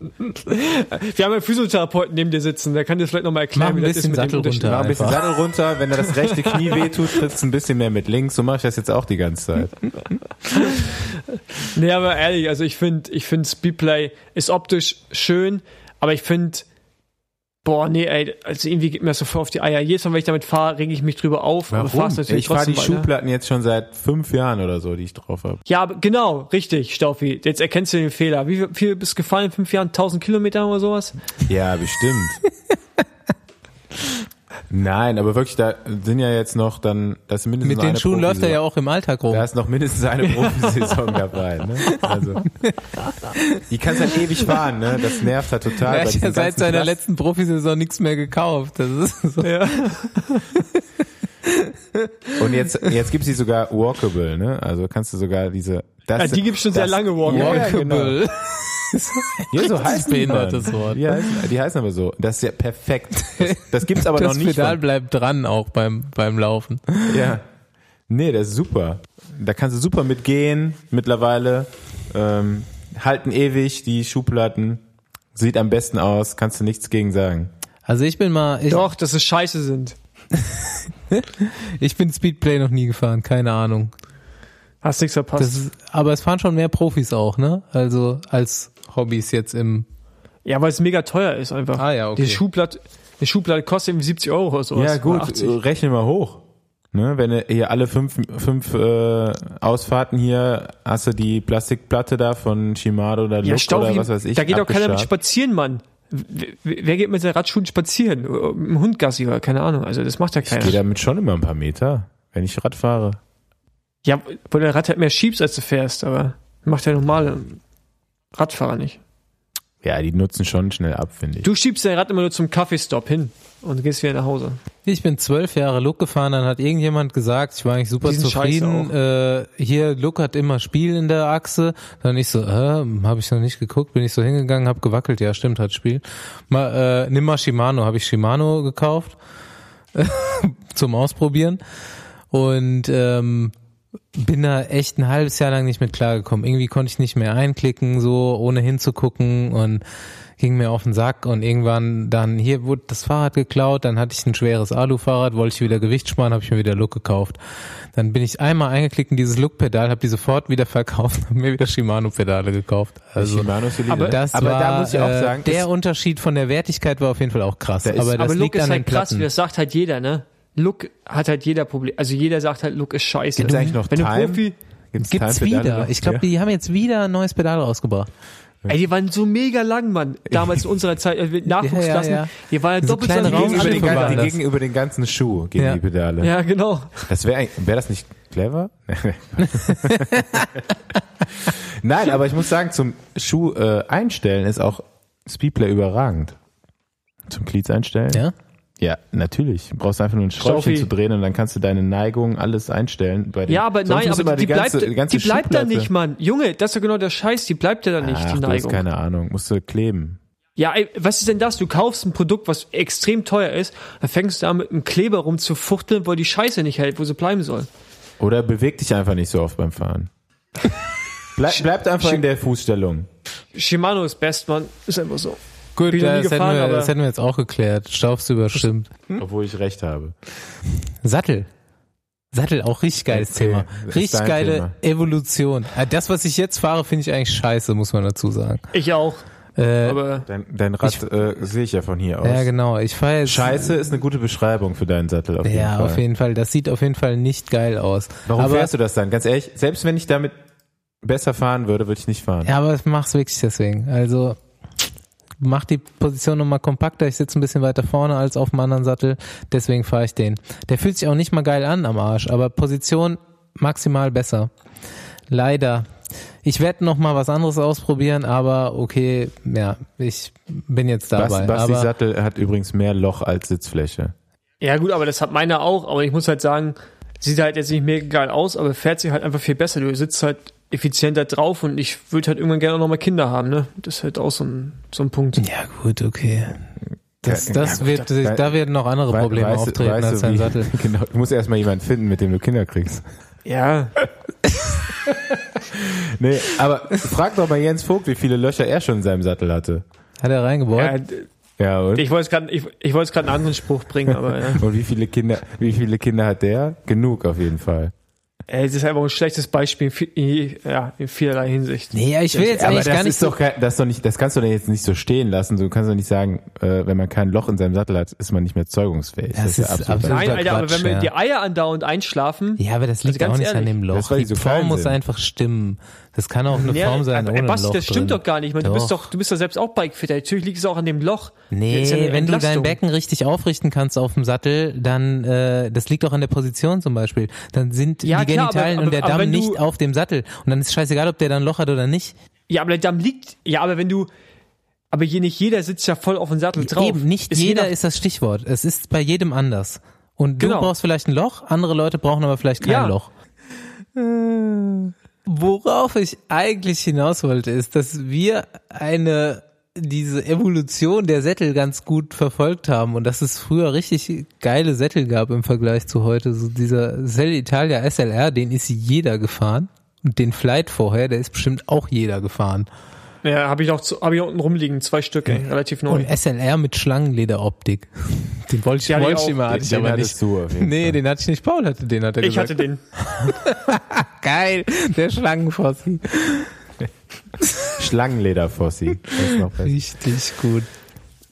Wir haben einen Physiotherapeuten neben dir sitzen, der kann dir vielleicht nochmal erklären, Mach ein wie das ist bisschen mit dem Sattel Unterschied. runter. Mach ein bisschen. Sattel runter. Wenn dir das rechte Knie wehtut, trittst ein bisschen mehr mit links. So mache ich das jetzt auch die ganze Zeit. Nee, aber ehrlich, also ich finde, ich finde Speedplay ist optisch schön, aber ich finde, boah, nee, ey, also irgendwie geht mir das so voll auf die Eier. Jedes Mal, wenn ich damit fahre, rege ich mich drüber auf, natürlich Ich fahre die. Schuhplatten jetzt schon seit fünf Jahren oder so, die ich drauf habe. Ja, genau, richtig, Staufi. Jetzt erkennst du den Fehler. Wie viel, viel bist du gefallen in fünf Jahren? 1000 Kilometer oder sowas? Ja, bestimmt. Nein, aber wirklich, da sind ja jetzt noch dann, das ist mindestens Mit den eine Schuhen läuft er ja auch im Alltag rum. Da ist noch mindestens eine Profisaison dabei. Ne? Also, die kannst halt ewig fahren, ne? Das nervt halt total. er hat ja seit seiner Klassen- letzten Profisaison nichts mehr gekauft. Das ist so. Ja. Und jetzt, jetzt gibt's die sogar walkable, ne? Also kannst du sogar diese. Das Ja, die gibt's schon sehr das- lange, walkable. Ja, genau. Ja, so heißen die. behindertes. Wort. Die heißen, die heißen aber so. Das ist ja perfekt. Das, das gibt's aber Das noch nicht. Pedal Von, bleibt dran auch beim, beim Laufen. ja. Nee, das ist super. Da kannst du super mitgehen mittlerweile. Ähm, halten ewig die Schuhplatten. Sieht am besten aus. Kannst du nichts gegen sagen. Also ich bin mal, ich, Doch, dass es scheiße sind. ich bin Speedplay noch nie gefahren, keine Ahnung. Hast nichts verpasst. Das ist, aber es fahren schon mehr Profis auch, ne? Also als Hobbys jetzt im Ja, weil es mega teuer ist einfach. Ah, ja, okay. Die Schuhplatte, die Schuhplatte kostet irgendwie 70 Euro oder sowas. Ja gut, Oder 80. rechne mal hoch. Ne, wenn du hier alle fünf, fünf äh, Ausfahrten hier hast du die Plastikplatte da von Shimano oder Ja, Look Staufi, oder was weiß ich. da geht doch keiner mit spazieren, Mann. Wer, geht mit seinen Radschuhen spazieren? Im Hundgassi oder keine Ahnung. Also das macht ja Ich gehe keiner. damit schon immer ein paar Meter, wenn ich Rad fahre. Ja, wo der Rad halt mehr schiebst, als du fährst, aber macht der normale Radfahrer nicht. Ja, die nutzen schon schnell ab, finde ich. Du schiebst dein Rad immer nur zum Kaffeestopp hin und gehst wieder nach Hause. Ich bin zwölf Jahre Look gefahren, dann hat irgendjemand gesagt, ich war eigentlich super zufrieden. Äh, hier, Look hat immer Spiel in der Achse. Dann ich so, äh, habe ich noch nicht geguckt, bin ich so hingegangen, hab gewackelt, ja stimmt, hat Spiel. Mal, äh, nimm mal Shimano, habe ich Shimano gekauft zum Ausprobieren. Und ähm, bin da echt ein halbes Jahr lang nicht mit klargekommen. Irgendwie konnte ich nicht mehr einklicken, so ohne hinzugucken und ging mir auf den Sack und irgendwann dann hier wurde das Fahrrad geklaut, dann hatte ich ein schweres Alufahrrad, wollte ich wieder Gewicht sparen, habe ich mir wieder Look gekauft. Dann bin ich einmal eingeklickt in dieses Look-Pedal, habe die sofort wieder verkauft, habe mir wieder Shimano-Pedale gekauft. Also Shimano ist aber das aber war, da muss ich auch äh, sagen, der ist- Unterschied von der Wertigkeit war auf jeden Fall auch krass. Da ist- aber das aber Look liegt ist an halt den krass, Platten. das sagt halt jeder, ne? Look hat halt jeder Problem. Also jeder sagt halt, Look ist scheiße. Gibt's eigentlich noch Wenn du Time? Profi, Gibt's Gibt's wieder. noch? Ich glaube, die haben jetzt wieder ein neues Pedal rausgebracht. ey, die waren so mega lang, Mann. Damals in unserer Zeit, äh, Nachwuchsklassen, Ja, ja, ja. die waren ja So doppelt so Die lang gegen, wie über alle den, Raumschiffe gan- waren die gegen über den ganzen Schuh, gegen Ja. die Pedale. Ja, genau. Das wäre wäre das nicht clever? Nein, aber ich muss sagen, zum Schuh äh, einstellen ist auch Speedplay überragend. Zum Cleats einstellen? Ja? Ja, natürlich. Du brauchst einfach nur ein Schräubchen zu drehen und dann kannst du deine Neigung alles einstellen. Bei den, Ja, aber nein, aber immer die, ganze, bleibt, die, ganze die bleibt da nicht, Mann. Junge, das ist doch genau der Scheiß, die bleibt ja da nicht, Ach, die du hast Neigung. keine Ahnung. Musst du kleben. Ja, ey, was ist denn das? Du kaufst ein Produkt, was extrem teuer ist, dann fängst du an mit einem Kleber rumzufuchteln, weil die Scheiße nicht hält, wo sie bleiben soll. Oder beweg dich einfach nicht so oft beim Fahren. Bleib, bleibt einfach in der Fußstellung. Shimano ist best, Mann. Ist einfach so. Gut, nie das, hätten wir, aber- das hätten wir jetzt auch geklärt. Staufst überstimmt. Obwohl ich recht habe. Sattel. Sattel, auch richtig geiles Okay, Thema. Richtig geile Thema. Evolution. Ah, Das, was ich jetzt fahre, finde ich eigentlich scheiße, muss man dazu sagen. Ich auch. Äh, Aber Dein, dein Rad äh, sehe ich ja von hier aus. ja, genau. Ich fahre jetzt. Scheiße ist eine gute Beschreibung für deinen Sattel auf jeden Ja, Fall. auf jeden Fall. Das sieht auf jeden Fall nicht geil aus. Warum aber, fährst du das dann? Ganz ehrlich, selbst wenn ich damit besser fahren würde, würde ich nicht fahren. Ja, aber ich mach's wirklich deswegen. Also mach die Position nochmal kompakter. Ich sitze ein bisschen weiter vorne als auf dem anderen Sattel. Deswegen fahre ich den. Der fühlt sich auch nicht mal geil an am Arsch, aber Position maximal besser. Leider. Ich werde noch mal was anderes ausprobieren, aber okay, ja, ich bin jetzt dabei. Basti, Bastis aber Sattel hat übrigens mehr Loch als Sitzfläche. ja gut, aber das hat meiner auch. Aber ich muss halt sagen, sieht halt jetzt nicht mega geil aus, aber fährt sich halt einfach viel besser. Du sitzt halt effizienter drauf und ich würde halt irgendwann gerne noch mal Kinder haben, ne? Das ist halt auch so ein, so ein Punkt. ja gut, okay. Das, das ja, wird, da- da werden noch andere Probleme weißt auftreten weißt als wie- Sattel. Genau, du musst erstmal jemanden finden, mit dem du Kinder kriegst. Ja, Nee, aber frag doch mal Jens Vogt, wie viele Löcher er schon in seinem Sattel hatte. Hat er reingebaut? ja Ja, und? ich wollte gerade ich, ich wollte gerade einen anderen Spruch bringen, aber ja. Und wie viele Kinder, wie viele Kinder hat der? Genug auf jeden Fall. Ey, das ist einfach ein schlechtes Beispiel in, ja, in vielerlei Hinsicht. nee, ich will jetzt aber eigentlich das gar nicht ist so doch das ist doch nicht, das kannst du doch jetzt nicht so stehen lassen. Du kannst doch nicht sagen, äh, wenn man kein Loch in seinem Sattel hat, ist man nicht mehr zeugungsfähig. Das ist absolut- Nein, Alter, aber Quatsch, wenn wir ja. die Eier andauernd einschlafen, Ja, aber das liegt Also ganz auch nicht an ehrlich, dem das Loch. Die die so Form muss einfach stimmen. Das kann auch eine Ja, Form sein aber, ohne Basti, Loch das stimmt drin. doch gar nicht. Man, du bist doch, du bist doch selbst auch Bikefitter. Natürlich liegt es auch an dem Loch. Nee, ja wenn du dein. Becken richtig aufrichten kannst auf dem Sattel, dann äh, das liegt auch an der Position zum Beispiel. Dann sind Ja, die klar, aber- Genitalien aber- und der aber Damm du- nicht auf dem Sattel. Und dann ist scheißegal, ob der dann ein Loch hat oder nicht. Ja, aber der Damm liegt. Ja, aber wenn du. Aber hier nicht jeder sitzt ja voll auf dem Sattel drauf. Eben, nicht Ist je jeder ist das Stichwort. Es ist bei jedem anders. Und du Genau. brauchst vielleicht ein Loch, andere Leute brauchen aber vielleicht kein Ja. Loch. Äh, Worauf ich eigentlich hinaus wollte, ist, dass wir eine diese Evolution der Sättel ganz gut verfolgt haben und dass es früher richtig geile Sättel gab im Vergleich zu heute. So dieser Cell Italia SLR, den ist jeder gefahren. Und den Flight vorher, der ist bestimmt auch jeder gefahren. Ja, habe ich auch zu, hab ich unten rumliegen. Zwei Stück, ey, relativ neu. Und SLR mit Schlangenlederoptik. Den wollte ich, Ja, wollte ich immer, hatte ich den aber nicht. du auf jeden nee, Fall. den hatte ich nicht. Paul hatte den, hat er ich gesagt. hatte den. Geil, der Schlangenfossi. Schlangenlederfossi. Richtig gut.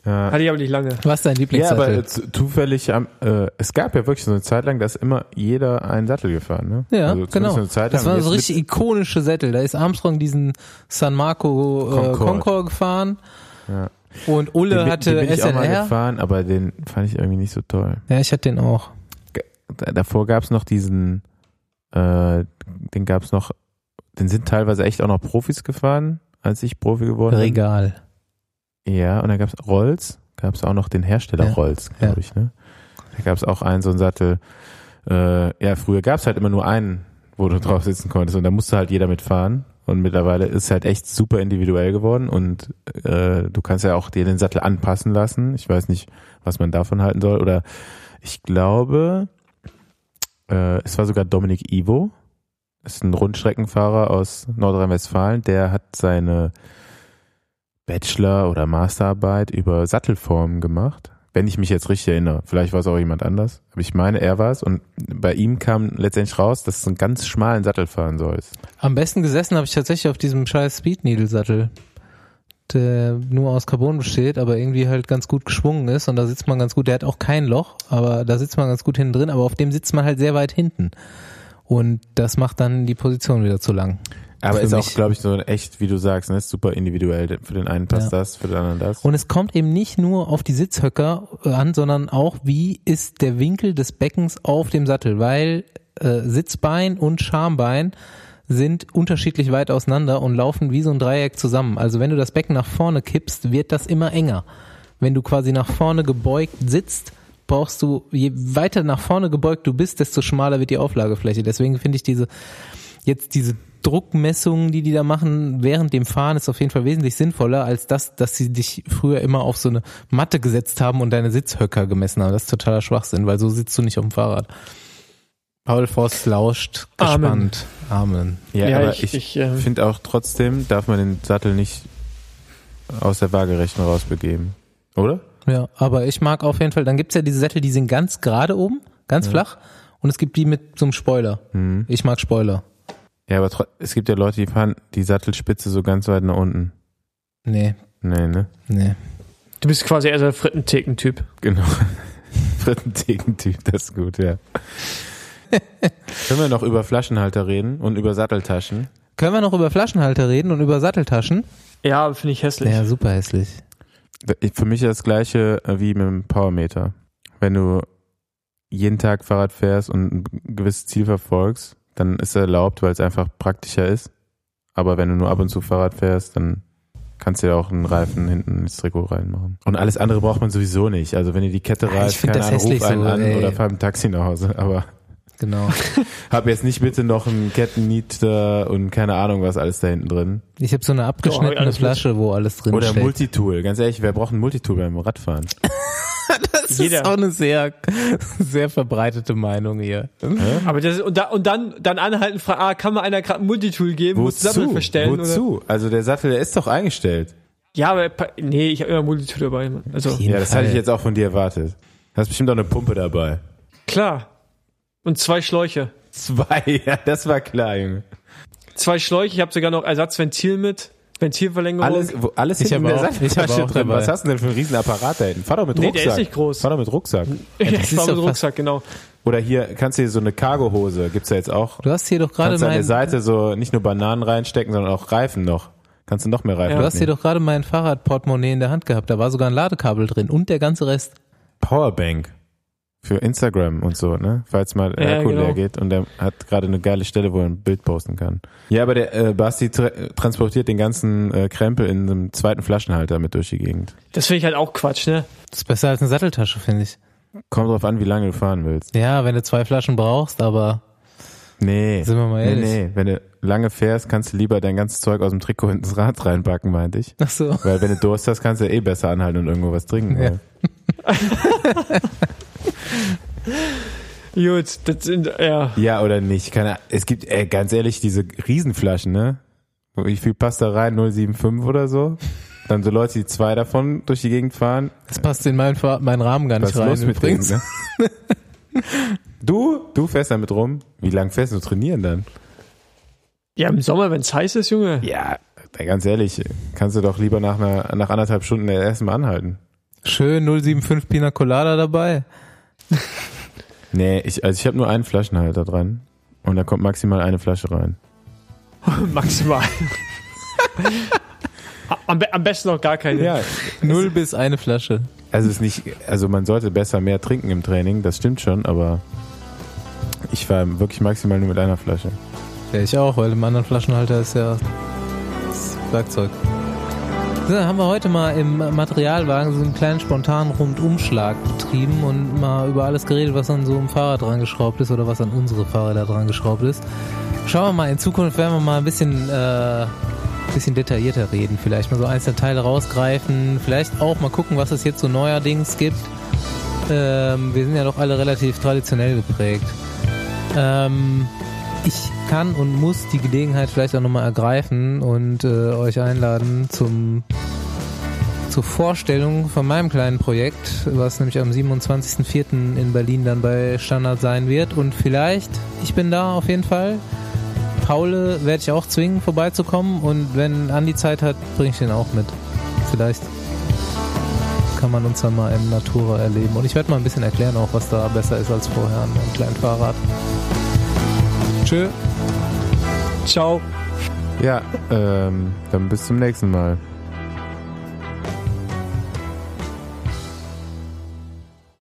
Ja. Hatte ich aber nicht lange. Was ist dein Ja, Lieblingssattel? aber äh, zu- zufällig, am- äh, es gab ja wirklich so eine Zeit lang, da ist immer jeder einen Sattel gefahren, ne? ja, also genau. Eine Zeit das lang. war so Jetzt richtig ikonische Sättel. Da ist Armstrong diesen San Marco äh, Concorde. Concorde gefahren Ja. und Ulle den, hatte den bin ich auch mal gefahren, aber den fand ich irgendwie nicht so toll. Ja, ich hatte den auch. Da- Davor gab's noch diesen, äh, den gab's noch, den sind teilweise echt auch noch Profis gefahren, als ich Profi geworden bin. Regal. Ja, und dann gab's Rolls, gab's auch noch den Hersteller Ja, Rolls, glaube ja. ich, ne? Da gab's auch einen, so einen Sattel, äh, ja, früher gab's halt immer nur einen, wo du drauf sitzen konntest und da musste halt jeder mitfahren. Und mittlerweile ist es halt echt super individuell geworden und äh, du kannst ja auch dir den Sattel anpassen lassen. Ich weiß nicht, was man davon halten soll. Oder ich glaube, äh, es war sogar Dominik Ivo. Das ist ein Rundstreckenfahrer aus Nordrhein-Westfalen, der hat seine Bachelor- oder Masterarbeit über Sattelformen gemacht. Wenn ich mich jetzt richtig erinnere. Vielleicht war es auch jemand anders. Aber ich meine, er war es. Und bei ihm kam letztendlich raus, dass du einen ganz schmalen Sattel fahren sollst. Am besten gesessen habe ich tatsächlich auf diesem scheiß Speed Needle Sattel, der nur aus Carbon besteht, aber irgendwie halt ganz gut geschwungen ist und da sitzt man ganz gut. Der hat auch kein Loch, aber da sitzt man ganz gut hinten drin, aber auf dem sitzt man halt sehr weit hinten. Und das macht dann die Position wieder zu lang. Aber ist auch, glaube ich, so echt, wie du sagst, ne, super individuell. Für den einen passt das, für den anderen das. Und es kommt eben nicht nur auf die Sitzhöcker an, sondern auch, wie ist der Winkel des Beckens auf dem Sattel, weil äh, Sitzbein und Schambein sind unterschiedlich weit auseinander und laufen wie so ein Dreieck zusammen. Also wenn du das Becken nach vorne kippst, wird das immer enger. Wenn du quasi nach vorne gebeugt sitzt, brauchst du, je weiter nach vorne gebeugt du bist, desto schmaler wird die Auflagefläche. Deswegen finde ich diese, jetzt diese Druckmessungen, die die da machen während dem Fahren, ist auf jeden Fall wesentlich sinnvoller als das, dass sie dich früher immer auf so eine Matte gesetzt haben und deine Sitzhöcker gemessen haben. Das ist totaler Schwachsinn, weil so sitzt du nicht auf dem Fahrrad. Paul Voss lauscht Amen. gespannt. Amen. Ja, Ja, aber ich- ich, ich, ähm, finde auch trotzdem, darf man den Sattel nicht aus der Waagerechten rausbegeben. Oder? Ja, aber ich mag auf jeden Fall, dann gibt's ja diese Sättel, die sind ganz gerade oben, ganz flach und es gibt die mit so einem Spoiler. Mhm. Ich mag Spoiler. Ja, aber es gibt ja Leute, die fahren die Sattelspitze so ganz weit nach unten. Nee, Nee, ne? nee. Du bist quasi eher so der Frittentheken-Typ. Genau. Frittentheken-Typ, das ist gut, ja. Können wir noch über Flaschenhalter reden und über Satteltaschen? Können wir noch über Flaschenhalter reden und über Satteltaschen? Ja, finde ich hässlich. Ja, super hässlich. Für mich ist das gleiche äh, wie mit dem Powermeter. Wenn du jeden Tag Fahrrad fährst und ein gewisses Ziel verfolgst, dann ist er erlaubt, weil es einfach praktischer ist. Aber wenn du nur ab und zu Fahrrad fährst, dann kannst du ja auch einen Reifen hinten ins Trikot reinmachen. Und alles andere braucht man sowieso nicht. Also wenn ihr die Kette ich reißt, find keine das Ahnung, ruf hässlich einen so, an ey. oder fahr mit dem Taxi nach Hause. Aber Genau. hab jetzt nicht bitte noch einen Kettennieter und keine Ahnung was alles da hinten drin. Ich habe so eine abgeschnittene mit. Flasche, wo alles drin Oder steckt. Multitool. Ganz ehrlich, wer braucht ein Multitool beim Radfahren? das Jeder. ist auch eine sehr, sehr verbreitete Meinung hier. Aber das, und, da, und dann, dann anhalten, fragen, ah, kann mir einer gerade ein Multitool geben, muss Sattel Wozu? verstellen? Oder? Wozu? Also der Sattel, der ist doch eingestellt. Ja, aber nee, ich habe immer Multitool dabei. Also Ja, das Fall. hatte ich jetzt auch von dir erwartet. Du hast bestimmt auch eine Pumpe dabei. klar. Und zwei Schläuche. Zwei, ja, das war klar, Junge. Zwei Schläuche, ich habe sogar noch Ersatzventil mit. Ventilverlängerung. Alles, wo, alles Ich in der auch drin. dabei. Was hast du denn für einen riesen Apparat da hinten? Fahr doch mit Nee, Rucksack. der ist nicht groß. Fahr doch mit Rucksack. Ja, das ist mit Rucksack, genau. Oder hier kannst du hier so eine Cargohose, gibt's ja jetzt auch. Du hast hier doch gerade Kannst du an der Seite so nicht nur Bananen reinstecken, sondern auch Reifen noch. Kannst du noch mehr Reifen du hast hier doch gerade mein Fahrradportemonnaie in der Hand gehabt. Da war sogar ein Ladekabel drin und der ganze Rest. Powerbank. Für Instagram und so, ne? Falls mal Ja, Akku genau. leer geht und der hat gerade eine geile Stelle, wo er ein Bild posten kann. Ja, aber der äh, Basti tra transportiert den ganzen äh, Krempel in einem zweiten Flaschenhalter mit durch die Gegend. Das finde ich halt auch Quatsch, ne? Das ist besser als eine Satteltasche, finde ich. Kommt drauf an, wie lange du fahren willst. Ja, wenn du zwei Flaschen brauchst, aber Nee. Sind wir mal nee, ehrlich. nee. Wenn du lange fährst, kannst du lieber dein ganzes Zeug aus dem Trikot ins Rad reinpacken, meinte ich. ach so. Weil wenn du Durst hast, kannst du eh besser anhalten und irgendwo was trinken. Ja. Gut, das sind, ja. Ja, oder nicht. Keine, Ahnung. es gibt, ey, ganz ehrlich, diese Riesenflaschen, ne? Wie viel passt da rein? 075 oder so? Dann so Leute, die zwei davon durch die Gegend fahren. Das passt in meinen, meinen Rahmen gar Was nicht ist rein. los mit denen, ne? Du, du fährst damit rum. Wie lang fährst du trainieren dann? Ja, im Sommer, wenn es heiß ist, Junge. Ja, ey, ganz ehrlich, kannst du doch lieber nach, einer, nach anderthalb Stunden erstmal anhalten. Schön 075 Pina Colada dabei. Nee, ich, also ich habe nur einen Flaschenhalter dran und da kommt maximal eine Flasche rein. Maximal. am, am besten noch gar keine. Ja, Null bis eine Flasche. also es ist nicht, also man sollte besser mehr trinken im Training, das stimmt schon, aber ich fahre wirklich maximal nur mit einer Flasche. Ja, ich auch, weil im anderen Flaschenhalter ist ja das Werkzeug. So, dann haben wir heute mal im Materialwagen so einen kleinen spontanen Rundumschlag betrieben und mal über alles geredet, was an so einem Fahrrad dran geschraubt ist oder was an unsere Fahrräder dran geschraubt ist. Schauen wir mal, in Zukunft werden wir mal ein bisschen, äh, bisschen detaillierter reden. Vielleicht mal so einzelne Teile rausgreifen. Vielleicht auch mal gucken, was es jetzt so neuerdings gibt. Ähm, wir sind ja doch alle relativ traditionell geprägt. Ähm, ich kann und muss die Gelegenheit vielleicht auch nochmal ergreifen und äh, euch einladen zum zur Vorstellung von meinem kleinen Projekt, was nämlich am 27.04. in Berlin dann bei Standard sein wird. Und vielleicht, ich bin da auf jeden Fall. Paule werde ich auch zwingen, vorbeizukommen. Und wenn Andi Zeit hat, bringe ich den auch mit. Vielleicht kann man uns dann mal in Natura erleben. Und ich werde mal ein bisschen erklären auch, was da besser ist als vorher an einem kleinen Fahrrad. Tschö. Ciao. Ja, ähm, dann bis zum nächsten Mal.